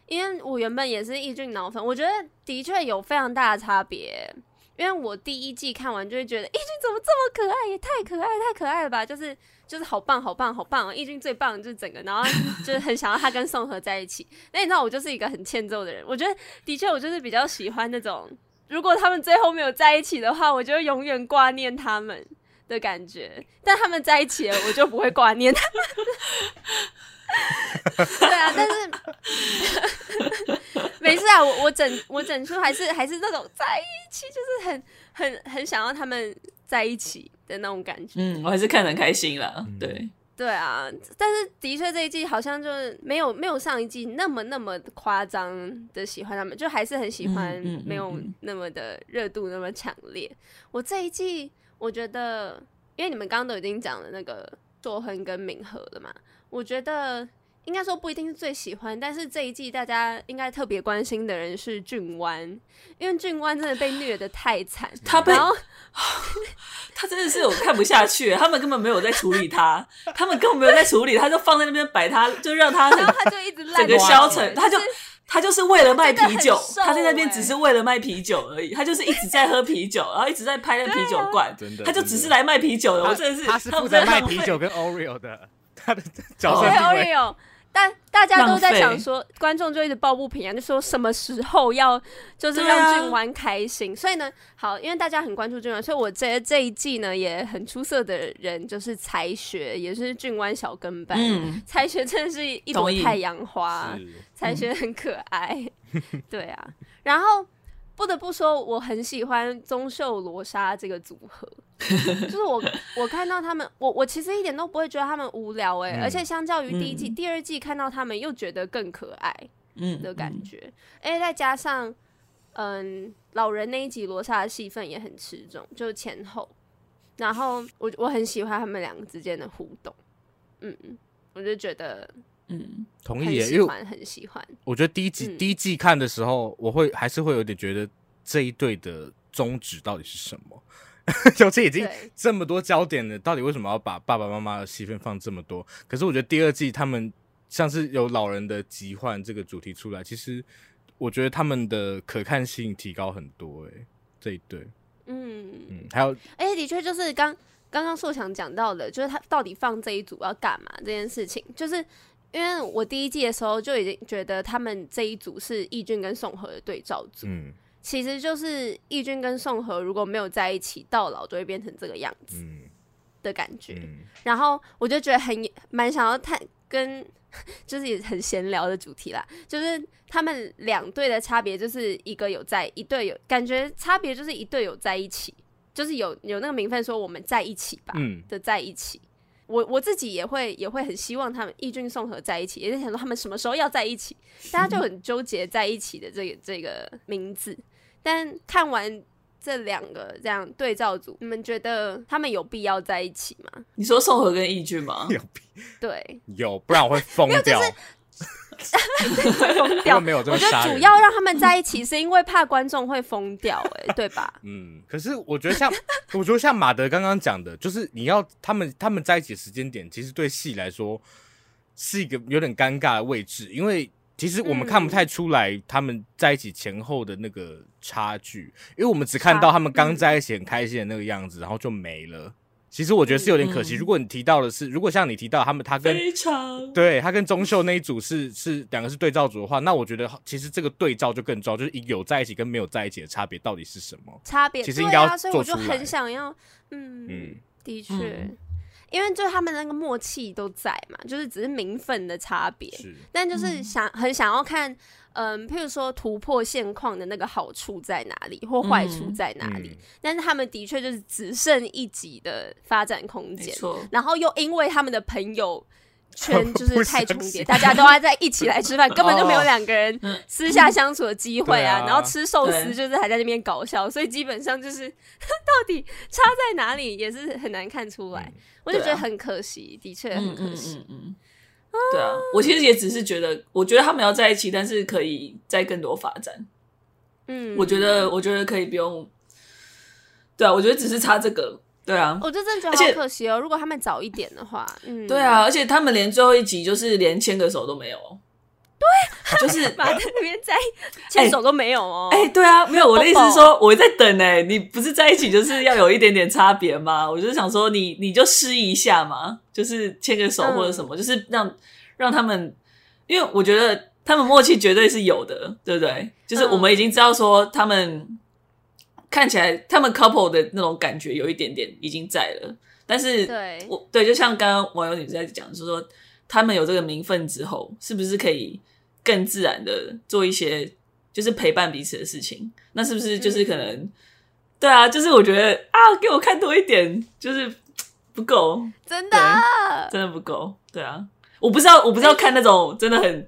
因为我原本也是义俊脑粉，我觉得的确有非常大的差别。因为我第一季看完就会觉得义俊怎么这么可爱，也太可爱太可爱了吧！就是就是好棒好棒好棒哦，义俊最棒就是整个，然后就是很想要他跟宋和在一起。那你知道我就是一个很欠揍的人，我觉得的确我就是比较喜欢那种，如果他们最后没有在一起的话，我就永远挂念他们的感觉。但他们在一起了，我就不会挂念他们。对啊，但是 没事啊，我我整我整出还是还是那种在一起，就是很很很想要他们在一起的那种感觉。嗯，我还是看得很开心啦，对，对啊，但是的确这一季好像就是没有没有上一季那么那么夸张的喜欢他们，就还是很喜欢没有那么的热度那么强烈。我这一季我觉得，因为你们刚刚都已经讲了那个硕亨跟敏和了嘛，我觉得。应该说不一定是最喜欢，但是这一季大家应该特别关心的人是俊湾，因为俊湾真的被虐的太惨，他被然 他真的是我看不下去，他们根本没有在处理他，他们根本没有在处理他，就放在那边摆他，就让他然后很他就一直整个消沉，他就。他就是为了卖啤酒他在那边欸只是为了卖啤酒而已，他就是一直在喝啤酒，然后一直在拍那啤酒罐，真的他就只是来卖啤酒的。我真的是，他是他们负责在卖啤酒跟 Oreo 的，他的角色对定位。Oreo，但大家都在想说，观众就一直抱不平啊，就说什么时候要就是让俊湾开心。所以呢，好，因为大家很关注俊湾，所以我这这一季呢也很出色的人就是才学，也是俊湾小跟班。嗯，才学真的是一朵太阳花，是才学很可爱，对啊。然后不得不说，我很喜欢宗秀罗莎这个组合，就是我我看到他们，我我其实一点都不会觉得他们无聊哎、嗯而且相较于第一季、嗯第二季看到他们又觉得更可爱嗯的感觉，而且再加上嗯老人那一集罗莎的戏份也很吃重，就是前后，然后我我很喜欢他们两个之间的互动，嗯，我就觉得嗯，同意耶，因为喜欢很喜欢。我觉得第一季、嗯第一季看的时候，我会还是会有点觉得这一对的宗旨到底是什么？就这已经对这么多焦点了，到底为什么要把爸爸妈妈的戏份放这么多？可是我觉得第二季他们像是有老人的疾患这个主题出来，其实我觉得他们的可看性提高很多、欸。哎，这一对，嗯，嗯，还有而且的确就是刚刚刚硕强讲到的，就是他到底放这一组要干嘛这件事情，就是因为我第一季的时候就已经觉得他们这一组是义俊跟宋和的对照组，嗯其实就是义俊跟宋和如果没有在一起，到老就会变成这个样子嗯的感觉。嗯然后我就觉得很蛮想要探跟，就是也很闲聊的主题啦，就是他们两队的差别，就是一个有在一队有感觉差别，就是一队有在一起，就是有有那个名分说我们在一起吧、嗯的在一起。我我自己也会也会很希望他们义俊宋和在一起，也是想说他们什么时候要在一起，大家就 很纠结在一起的这个这个名字。但看完这两个这样对照组，你们觉得他们有必要在一起吗？你说宋和跟义俊吗？有必对，有，不然我会疯掉。会疯掉。没有这么我觉得主要让他们在一起，是因为怕观众会疯掉、欸，哎，对吧？嗯，可是我觉得像，我觉得像马德刚刚讲的，就是你要他们他们在一起的时间点，其实对戏来说是一个有点尴尬的位置，因为其实我们看不太出来他们在一起前后的那个差距，因为我们只看到他们刚在一起很开心的那个样子，然后就没了。其实我觉得是有点可惜。嗯、如果你提到的是，如果像你提到他们，他跟非常对他跟钟秀那一组是是两个是对照组的话，那我觉得其实这个对照就更重要，就是有在一起跟没有在一起的差别到底是什么？差别其实应该要对啊，所以我就很想要，嗯，嗯的确。嗯因为就他们那个默契都在嘛，就是只是名分的差别，但就是想、嗯、很想要看，嗯，譬如说突破现况的那个好处在哪里，或坏处在哪里。嗯、但是他们的确就是只剩一级的发展空间，然后又因为他们的朋友。圈 就是太重叠，大家都要在一起来吃饭，根本就没有两个人私下相处的机会啊。然后吃寿司就是还在那边搞笑，所以基本上就是 到底差在哪里也是很难看出来。我就觉得很可惜，的确很可惜。嗯，对啊，我其实也只是觉得，我觉得他们要在一起，但是可以再更多发展。嗯，我觉得，我觉得可以不用。对啊，我觉得只是差这个。对啊，我就真的觉得好可惜哦。如果他们早一点的话，嗯，对啊，而且他们连最后一集就是连牵个手都没有，对，就是马在那边在牵手都没有哦。哎，对啊，没有。我的意思是说，我在等哎，你不是在一起就是要有一点点差别吗？我就想说，你你就试一下嘛，就是牵个手或者什么，就是让让他们，因为我觉得他们默契绝对是有的，对不对？就是我们已经知道说他们。看起来他们 couple 的那种感觉有一点点已经在了，但是对我对，就像刚刚网友女在讲，就是说他们有这个名分之后，是不是可以更自然的做一些就是陪伴彼此的事情？那是不是就是可能？嗯、对啊，就是我觉得啊，给我看多一点，就是不够，真的真的不够。对啊，我不知道，我不知道看那种真的很。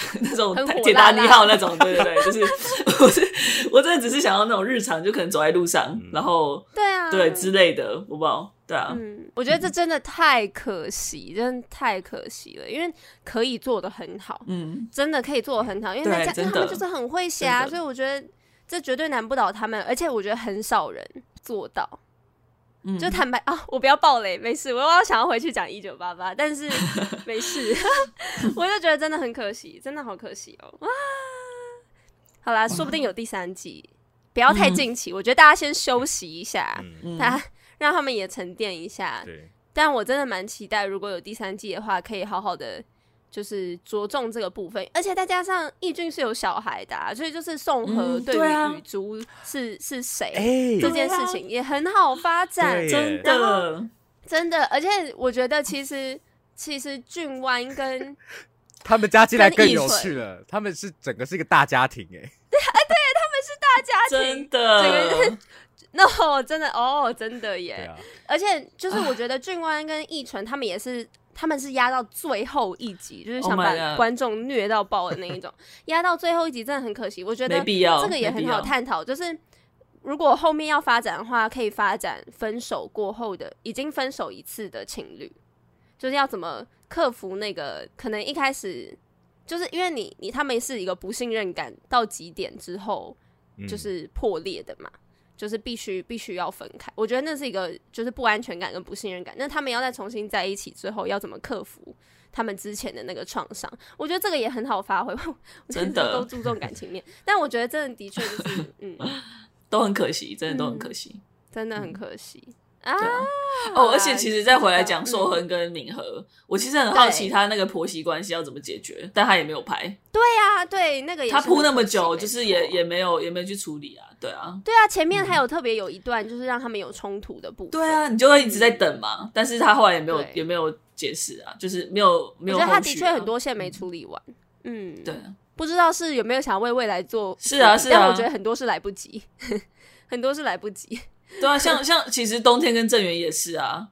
那种铁达尼号那种，对对对，就是 我是我真的只是想要那种日常，就可能走在路上，嗯、然后对啊，对之类的，我不知道，对啊，嗯，我觉得这真的太可惜，真的太可惜了，因为可以做的很好，嗯，真的可以做的很好，因为大家他们就是很会写啊，所以我觉得这绝对难不倒他们，而且我觉得很少人做到。就坦白啊，我不要暴雷，没事。我要想要回去讲一九八八，但是 没事，我就觉得真的很可惜，真的好可惜哦。哇，好啦，说不定有第三季，不要太近期。嗯、我觉得大家先休息一下，嗯、大家让他们也沉淀一下。对但我真的蛮期待，如果有第三季的话，可以好好的。就是着重这个部分，而且再加上义俊是有小孩的，啊，所以就是宋和对于雨珠是、嗯啊、是谁、欸、这件事情也很好发展，真的真的，而且我觉得其实其实俊湾跟 他们加进来更有趣了，他们是整个是一个大家庭哎，对啊对，他们是大家庭，真的，整个就是 no 真的哦真的耶，啊、而且就是我觉得俊湾跟义纯他们也是。他们是压到最后一集，就是想把观众虐到爆的那一种，压、oh、到最后一集真的很可惜。我觉得这个也很好探讨，就是如果后面要发展的话，可以发展分手过后的已经分手一次的情侣，就是要怎么克服那个可能一开始就是因为你你他们是一个不信任感到极点之后就是破裂的嘛。嗯就是必须必须要分开，我觉得那是一个就是不安全感跟不信任感。那他们要再重新在一起之后，要怎么克服他们之前的那个创伤？我觉得这个也很好发挥。真的都注重感情面，但我觉得真的的确就是嗯，都很可惜，真的都很可惜，嗯、真的很可惜。嗯啊哦，而且其实再回来讲硕亨跟敏和，嗯、我其实很好奇他那个婆媳关系要怎么解决，但他也没有拍。对啊，对那个也他铺那么久，就是也也没有也没有去处理啊，对啊，对啊，前面还有特别有一段就是让他们有冲突的部分。对啊，你就会一直在等嘛，嗯、但是他后来也没有也没有解释啊，就是没有没有、啊。我觉得他的确很多线没处理完，嗯，对，不知道是有没有想为未来做，是啊是啊，但我觉得很多是来不及，很多是来不及。对啊，像像其实冬天跟郑源也是啊，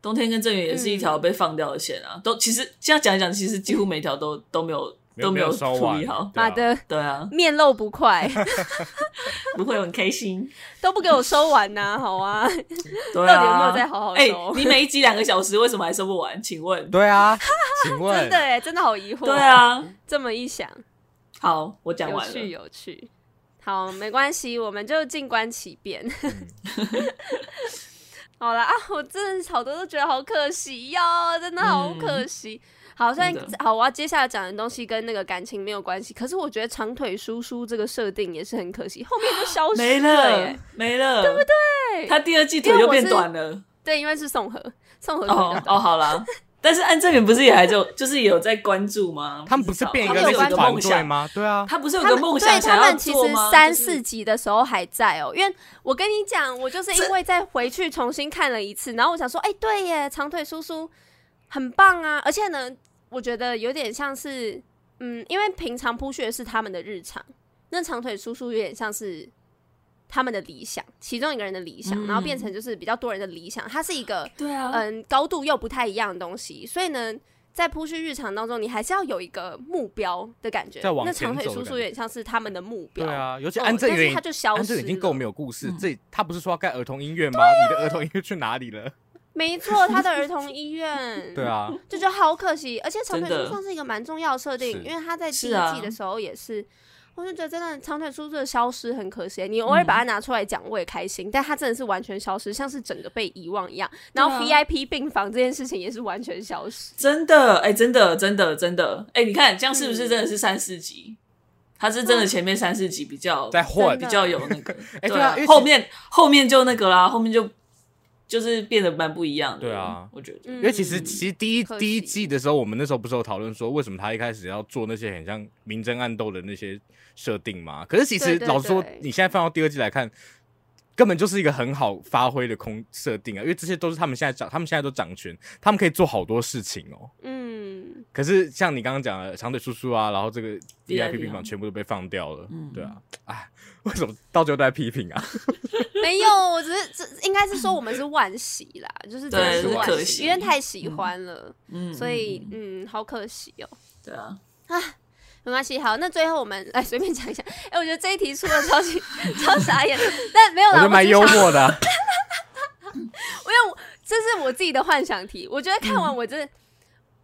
冬天跟郑源也是一条被放掉的线啊，嗯、都其实现在讲一讲，其实几乎每条都都没有都没有处理好。妈的，对啊，面露不快 不会很开心，都不给我收完呐、啊，好啊，对啊，到底有没有再好好收？欸、你每一集两个小时，为什么还收不完？请问？对啊，请问？真的哎，真的好疑惑。对啊，这么一想，好，我讲完了，有趣有趣。好，没关系，我们就静观其变。好了啊，我真的好多都觉得好可惜哟，真的好可惜。嗯、好，虽然好，我要接下来讲的东西跟那个感情没有关系，可是我觉得长腿叔叔这个设定也是很可惜，后面就消失了耶，没了，没了，对不对？他第二季腿就变短了。对，因为是宋和，宋和哦哦，好了。但是安正元不是也还就 就是有在关注吗？他们不是变一个那个团队吗？对啊，他不是有个梦想对，他们其实三四集的时候还在哦。因为我跟你讲，我就是因为再回去重新看了一次，然后我想说，哎，对耶，长腿叔叔很棒啊！而且呢，我觉得有点像是，嗯，因为平常铺血是他们的日常，那长腿叔叔有点像是。他们的理想，其中一个人的理想，嗯、然后变成就是比较多人的理想。它是一个，对啊，嗯，高度又不太一样的东西。所以呢，在铺去日常当中，你还是要有一个目标的感觉。在往前走的感觉。那长腿叔叔有点像是他们的目标。对啊，尤其安正元，他就消失。安正元已经够没有故事。嗯、这他不是说要盖儿童医院吗？啊、你的儿童医院去哪里了？没错，他的儿童医院。对啊，就觉得好可惜。而且长腿叔叔算是一个蛮重要的设定，因为他在第一季的时候也是。我就觉得真的长腿叔叔的消失很可惜，你偶尔把它拿出来讲，我也开心。嗯、但他真的是完全消失，像是整个被遗忘一样。然后 VIP 病房这件事情也是完全消失。真的，哎、欸，真的，真的，真的，哎、欸，你看这样是不是真的是三四集？他、嗯、是真的前面三四集比较在混，比较有那个。哎，对啊，后面后面就那个啦，后面就。就是变得蛮不一样的，对啊，我觉得，因为其实其实第一第一季的时候，我们那时候不是有讨论说，为什么他一开始要做那些很像明争暗斗的那些设定嘛？可是其实老实说，你现在放到第二季来看，根本就是一个很好发挥的空设定啊，因为这些都是他们现在掌，他们现在都掌权，他们可以做好多事情哦。嗯。可是像你刚刚讲的长腿叔叔啊，然后这个 VIP 病房全部都被放掉了，嗯，对啊，哎，为什么到最后都在批评啊？没有，我只是这应该是说我们是惋惜啦，就是真的是惋惜，因为太喜欢了，嗯，所以嗯，好可惜哦。对啊，啊，没关系，好，那最后我们来随便讲一下。哎，我觉得这一题出的超级超傻眼，但没有啦，我觉得蛮幽默的。因为这是我自己的幻想题，我觉得看完我真的。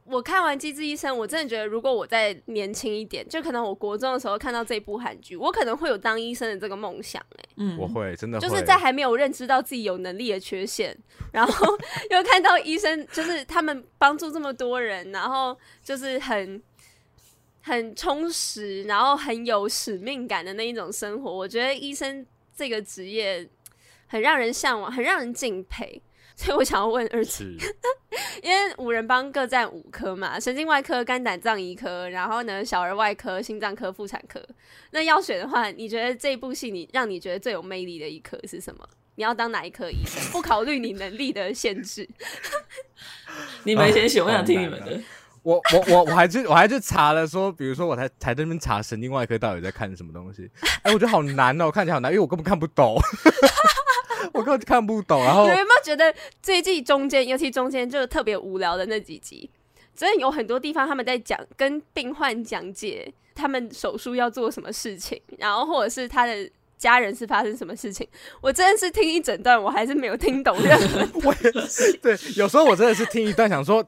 我看完《机智医生》，我真的觉得，如果我再年轻一点，就可能我国中的时候看到这部韩剧，我可能会有当医生的这个梦想。哎，嗯，我会真的会就是在还没有认知到自己有能力的缺陷，然后 又看到医生，就是他们帮助这么多人，然后就是很很充实，然后很有使命感的那一种生活。我觉得医生这个职业很让人向往，很让人敬佩。所以我想要问二次，因为五人帮各占五科嘛，神经外科、肝胆脏医科，然后呢，小儿外科、心脏科、妇产科。那要选的话，你觉得这部戏你让你觉得最有魅力的一科是什么？你要当哪一科医生？不考虑你能力的限制。你们先选，我想听你们的。我我我我还去我还去查了，说比如说我才才在那边查神经外科到底在看什么东西。哎、欸，我觉得好难哦，看起来好难，因为我根本看不懂。我根本看不懂，然后你有没有觉得这一季中间，尤其中间就是特别无聊的那几集，真的有很多地方他们在讲跟病患讲解他们手术要做什么事情，然后或者是他的家人是发生什么事情，我真的是听一整段，我还是没有听懂任何。我也是，对，有时候我真的是听一段，想说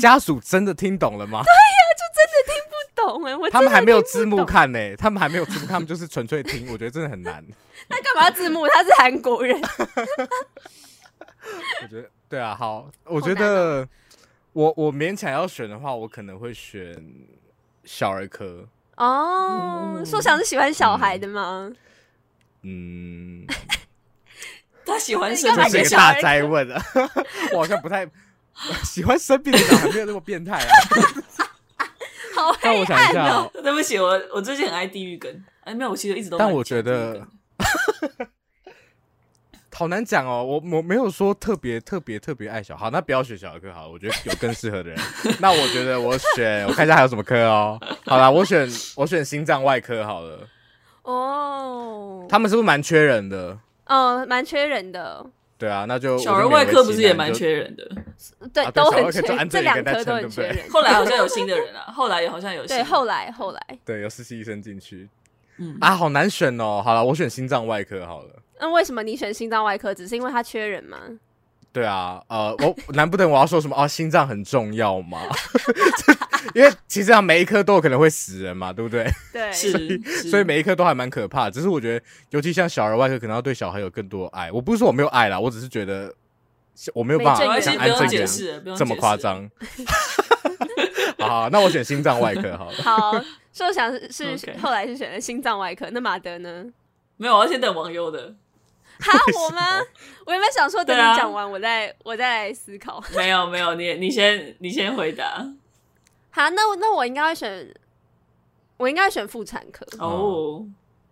家属真的听懂了吗？对呀，就真的听不懂哎，我他们还没有字幕看呢，他们还没有字幕看，他们就是纯粹听，我觉得真的很难。那干嘛字幕？他是韩国人。我觉得对啊，好，我觉得我我勉强要选的话，我可能会选小儿科。哦，说想是喜欢小孩的吗？嗯，他喜欢生病的小孩。大哉问啊，我好像不太喜欢生病的小孩，没有那么变态啊。好黑暗哦！我想一下，对不起，我我最近很爱地狱梗。哎，没有，我其实一直都。但我觉得。好难讲哦，我我没有说特别特别特别爱小，好，那不要选小儿科好了，我觉得有更适合的人。那我觉得我选，我看一下还有什么科哦。好啦，我选我选心脏外科好了。哦，他们是不是蛮缺人的？嗯，蛮缺人的。对啊，那就小儿外科不是也蛮缺人的？对，都很缺，这两科都很缺人。后来好像有 新的人啊，后来也好像有新。对，后来后来对有实习医生进去。嗯啊，好难选哦。好了，我选心脏外科好了。那为什么你选心脏外科？只是因为他缺人吗？对啊，呃，我难不成我要说什么？啊，心脏很重要吗？因为其实啊，每一科都有可能会死人嘛，对不对？对，是，所以每一科都还蛮可怕。只是我觉得，尤其像小儿外科，可能要对小孩有更多爱。我不是说我没有爱啦，我只是觉得我没有办法像安正元这么夸张。好，那我选心脏外科好了。好。说想是后来是选了心脏外科，那马德呢？没有，我要先等王优的。哈，我吗？我有没有想说等你讲完，我再、啊、我再来思考？没有没有，你你先你先回答。好，那那我应该会选，我应该会选妇产科哦。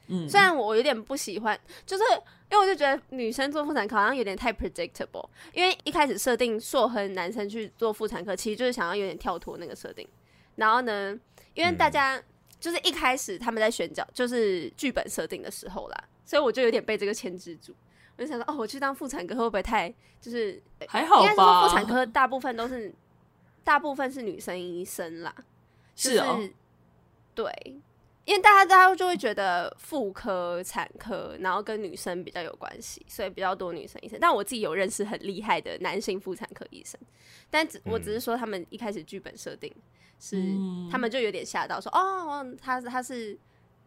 嗯，虽然我有点不喜欢，就是因为我就觉得女生做妇产科好像有点太 predictable，因为一开始设定硕亨男生去做妇产科，其实就是想要有点跳脱那个设定。然后呢，因为大家就是一开始他们在选角，就是剧本设定的时候啦，所以我就有点被这个牵制住。我就想说，哦，我去当妇产科会不会太就是还好吧？应该说妇产科大部分都是大部分是女生医生啦，就是，对。因为大家大家就会觉得妇科、产科，然后跟女生比较有关系，所以比较多女生医生。但我自己有认识很厉害的男性妇产科医生，但只我只是说他们一开始剧本设定是，嗯、他们就有点吓到说，说哦，他他是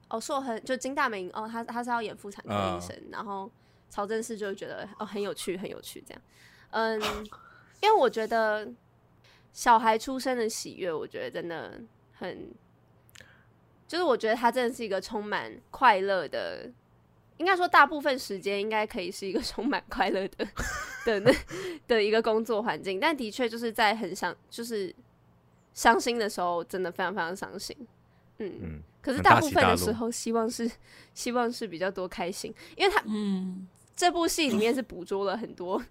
哦硕亨就金大明哦，他他是要演妇产科医生，哦、然后曹正奭就觉得哦很有趣很有趣这样，嗯，因为我觉得小孩出生的喜悦，我觉得真的很。就是我觉得他真的是一个充满快乐的，应该说大部分时间应该可以是一个 充满快乐的的那的一个工作环境，但的确就是在很伤，就是伤心的时候，真的非常非常伤心。嗯，嗯，可是大部分的时候，希望是希望是比较多开心，因为他嗯，这部戏里面是捕捉了很多。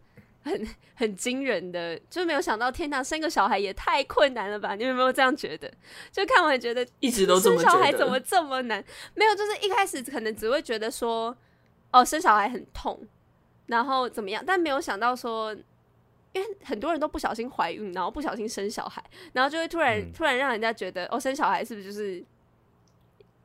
很很惊人的，就是没有想到，天哪，生个小孩也太困难了吧？你们有没有这样觉得？就看完觉得一直都这么觉得，生小孩怎么这么难？没有，就是一开始可能只会觉得说，哦，生小孩很痛，然后怎么样？但没有想到说，因为很多人都不小心怀孕，然后不小心生小孩，然后就会突然、嗯、突然让人家觉得，哦，生小孩是不是就是？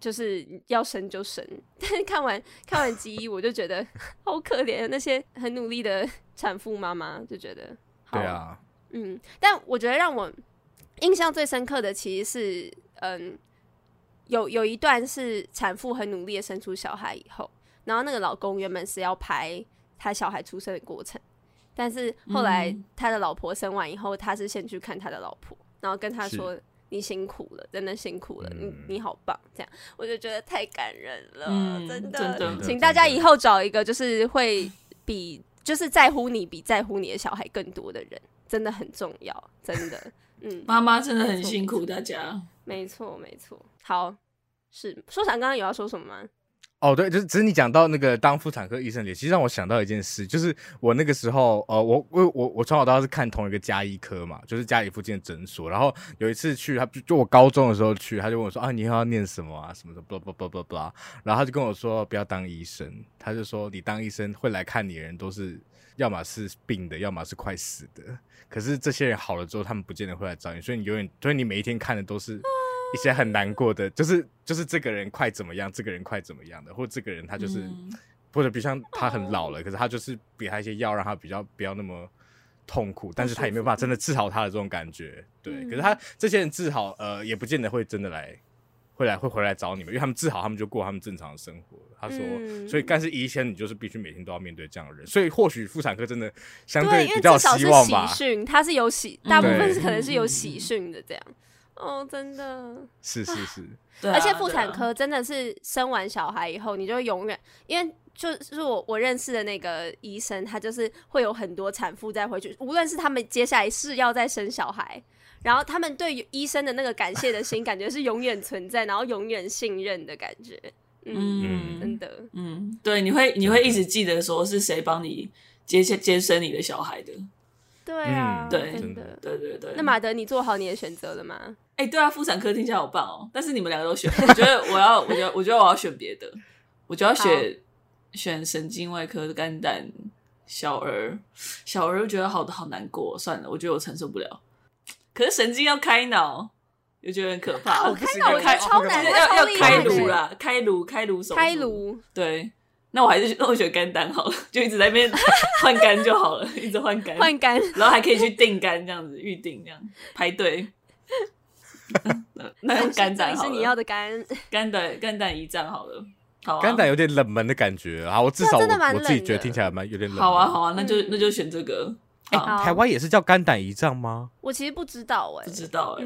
就是要生就生，但是看完看完集一，我就觉得好可怜，那些很努力的产妇妈妈就觉得，对啊，嗯，但我觉得让我印象最深刻的其实是，嗯，有有一段是产妇很努力的生出小孩以后，然后那个老公原本是要拍他小孩出生的过程，但是后来他的老婆生完以后，他是先去看他的老婆，然后跟他说。你辛苦了，真的辛苦了，嗯、你你好棒，这样我就觉得太感人了，嗯、真的，真的，请大家以后找一个就是会比就是在乎你比在乎你的小孩更多的人，真的很重要，真的，嗯，妈妈真的很辛苦，大家，没错没错，好，是说想刚刚有要说什么吗？哦，对，就是只是你讲到那个当妇产科医生，也其实让我想到一件事，就是我那个时候，呃，我我我我从小到大是看同一个家医科嘛，就是家里附近的诊所。然后有一次去，他就就我高中的时候去，他就问我说啊，你以后要念什么啊，什么的，不不不不不，然后他就跟我说不要当医生，他就说你当医生会来看你的人都是要么是病的，要么是快死的。可是这些人好了之后，他们不见得会来找你，所以你永远，所以你每一天看的都是。一些很难过的，就是就是这个人快怎么样，这个人快怎么样的，或者这个人他就是，嗯、或者比如像他很老了，哦、可是他就是给他一些药，让他比较不要那么痛苦，但是他也没有办法真的治好他的这种感觉，对。嗯、可是他这些人治好，呃，也不见得会真的来，会来会回来找你们，因为他们治好，他们就过他们正常的生活。他说，嗯、所以但是医生你就是必须每天都要面对这样的人，所以或许妇产科真的相对比较希望吧。喜讯，他是有喜，大部分是可能是有喜讯的这样。哦，真的是是是，而且妇产科真的是生完小孩以后，你就永远，因为就是我我认识的那个医生，他就是会有很多产妇再回去，无论是他们接下来是要再生小孩，然后他们对医生的那个感谢的心，感觉是永远存在，然后永远信任的感觉。嗯，真的，嗯，对，你会你会一直记得说是谁帮你接接生你的小孩的。对啊，对，真的，对对对。那马德，你做好你的选择了吗？哎，对啊，妇产科听起来好棒哦。但是你们两个都选，我觉得我要，我觉得，我觉得我要选别的，我就要选选神经外科肝胆小儿，小儿觉得好的好难过，算了，我觉得我承受不了。可是神经要开脑，又觉得很可怕。开脑开超难，要要开颅啦，开颅开颅手术，开颅，对。那我还是那我选肝胆好了，就一直在那边 换肝就好了，一直换肝，换肝，然后还可以去订肝这样子，预定这样排队。那肝胆是你要的肝，肝胆肝胆胰脏好了，好。肝胆有点冷门的感觉啊，我至少我我自己觉得听起来蛮有点冷。好啊好啊，那就那就选这个。哎，台湾也是叫肝胆胰脏吗？我其实不知道哎，不知道哎，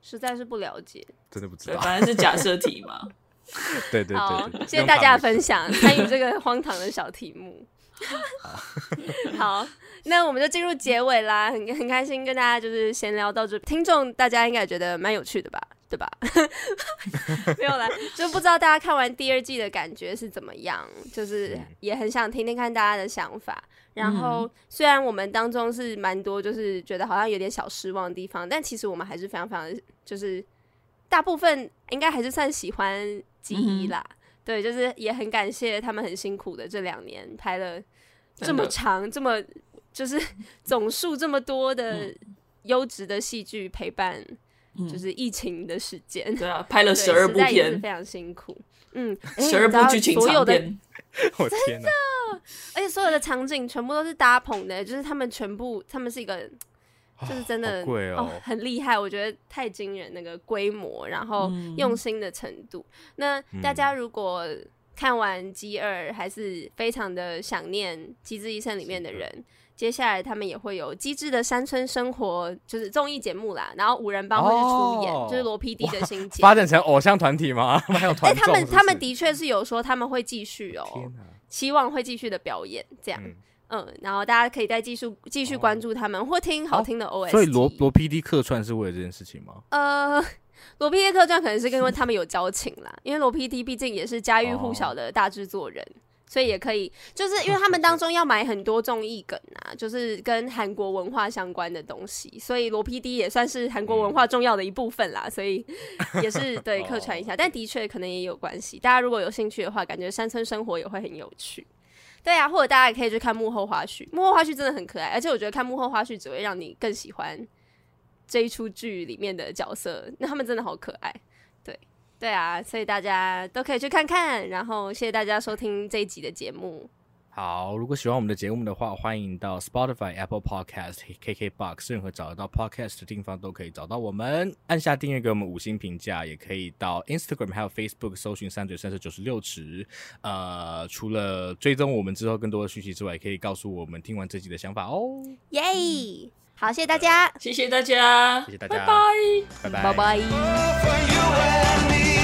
实在是不了解，真的不知道。反正是假设题嘛。对对对，谢谢大家的分享，参与这个荒唐的小题目。好，那我们就进入结尾啦，很很开心跟大家就是闲聊到这，听众大家应该觉得蛮有趣的吧，对吧？没有啦，就不知道大家看完第二季的感觉是怎么样，就是也很想听听看大家的想法。然后虽然我们当中是蛮多就是觉得好像有点小失望的地方，但其实我们还是非常非常就是大部分应该还是算喜欢吉一啦。嗯对，就是也很感谢他们很辛苦的这两年拍了这么长、这么就是 总数这么多的优质的戏剧陪伴，就是疫情的时间。对啊，拍了十二部片，非常辛苦。嗯，十二部剧情长片，我真的，而且所有的场景全部都是搭棚的，就是他们全部，他们是一个。就是真的贵哦，哦，很厉害，我觉得太惊人，那个规模，然后用心的程度。嗯、那大家如果看完《机二》还是非常的想念《机智医生》里面的人，接下来他们也会有《机智的山村生活》，就是综艺节目啦。然后五人帮会是出演，哦、就是罗 PD 的新节，发展成偶像团体吗？还有团？哎、欸，他们他们的确是有说他们会继续哦，哪希望会继续的表演这样。嗯嗯，然后大家可以再继续继续关注他们，哦、或听好听的 OST。所以罗罗 PD 客串是为了这件事情吗？呃，罗 PD 客串可能是因为他们有交情啦，因为罗 PD 毕竟也是家喻户晓的大制作人，哦、所以也可以，就是因为他们当中要买很多综艺梗啊，就是跟韩国文化相关的东西，所以罗 PD 也算是韩国文化重要的一部分啦，嗯、所以 也是对客串一下，哦、但的确可能也有关系。大家如果有兴趣的话，感觉山村生活也会很有趣。对啊，或者大家也可以去看幕后花絮，幕后花絮真的很可爱，而且我觉得看幕后花絮只会让你更喜欢这一出剧里面的角色，那他们真的好可爱。对，对啊，所以大家都可以去看看，然后谢谢大家收听这一集的节目。好，如果喜欢我们的节目的话，欢迎到 Spotify、Apple Podcast、KKBox 任何找得到 Podcast 的地方都可以找到我们，按下订阅给我们五星评价，也可以到 Instagram 还有 Facebook 搜寻三嘴三舌九十六尺。呃，除了追踪我们之后更多的讯息之外，也可以告诉我们听完这集的想法哦。耶！Yeah! 好，谢谢大家，谢谢大家，谢谢大家，拜拜，拜拜，拜拜。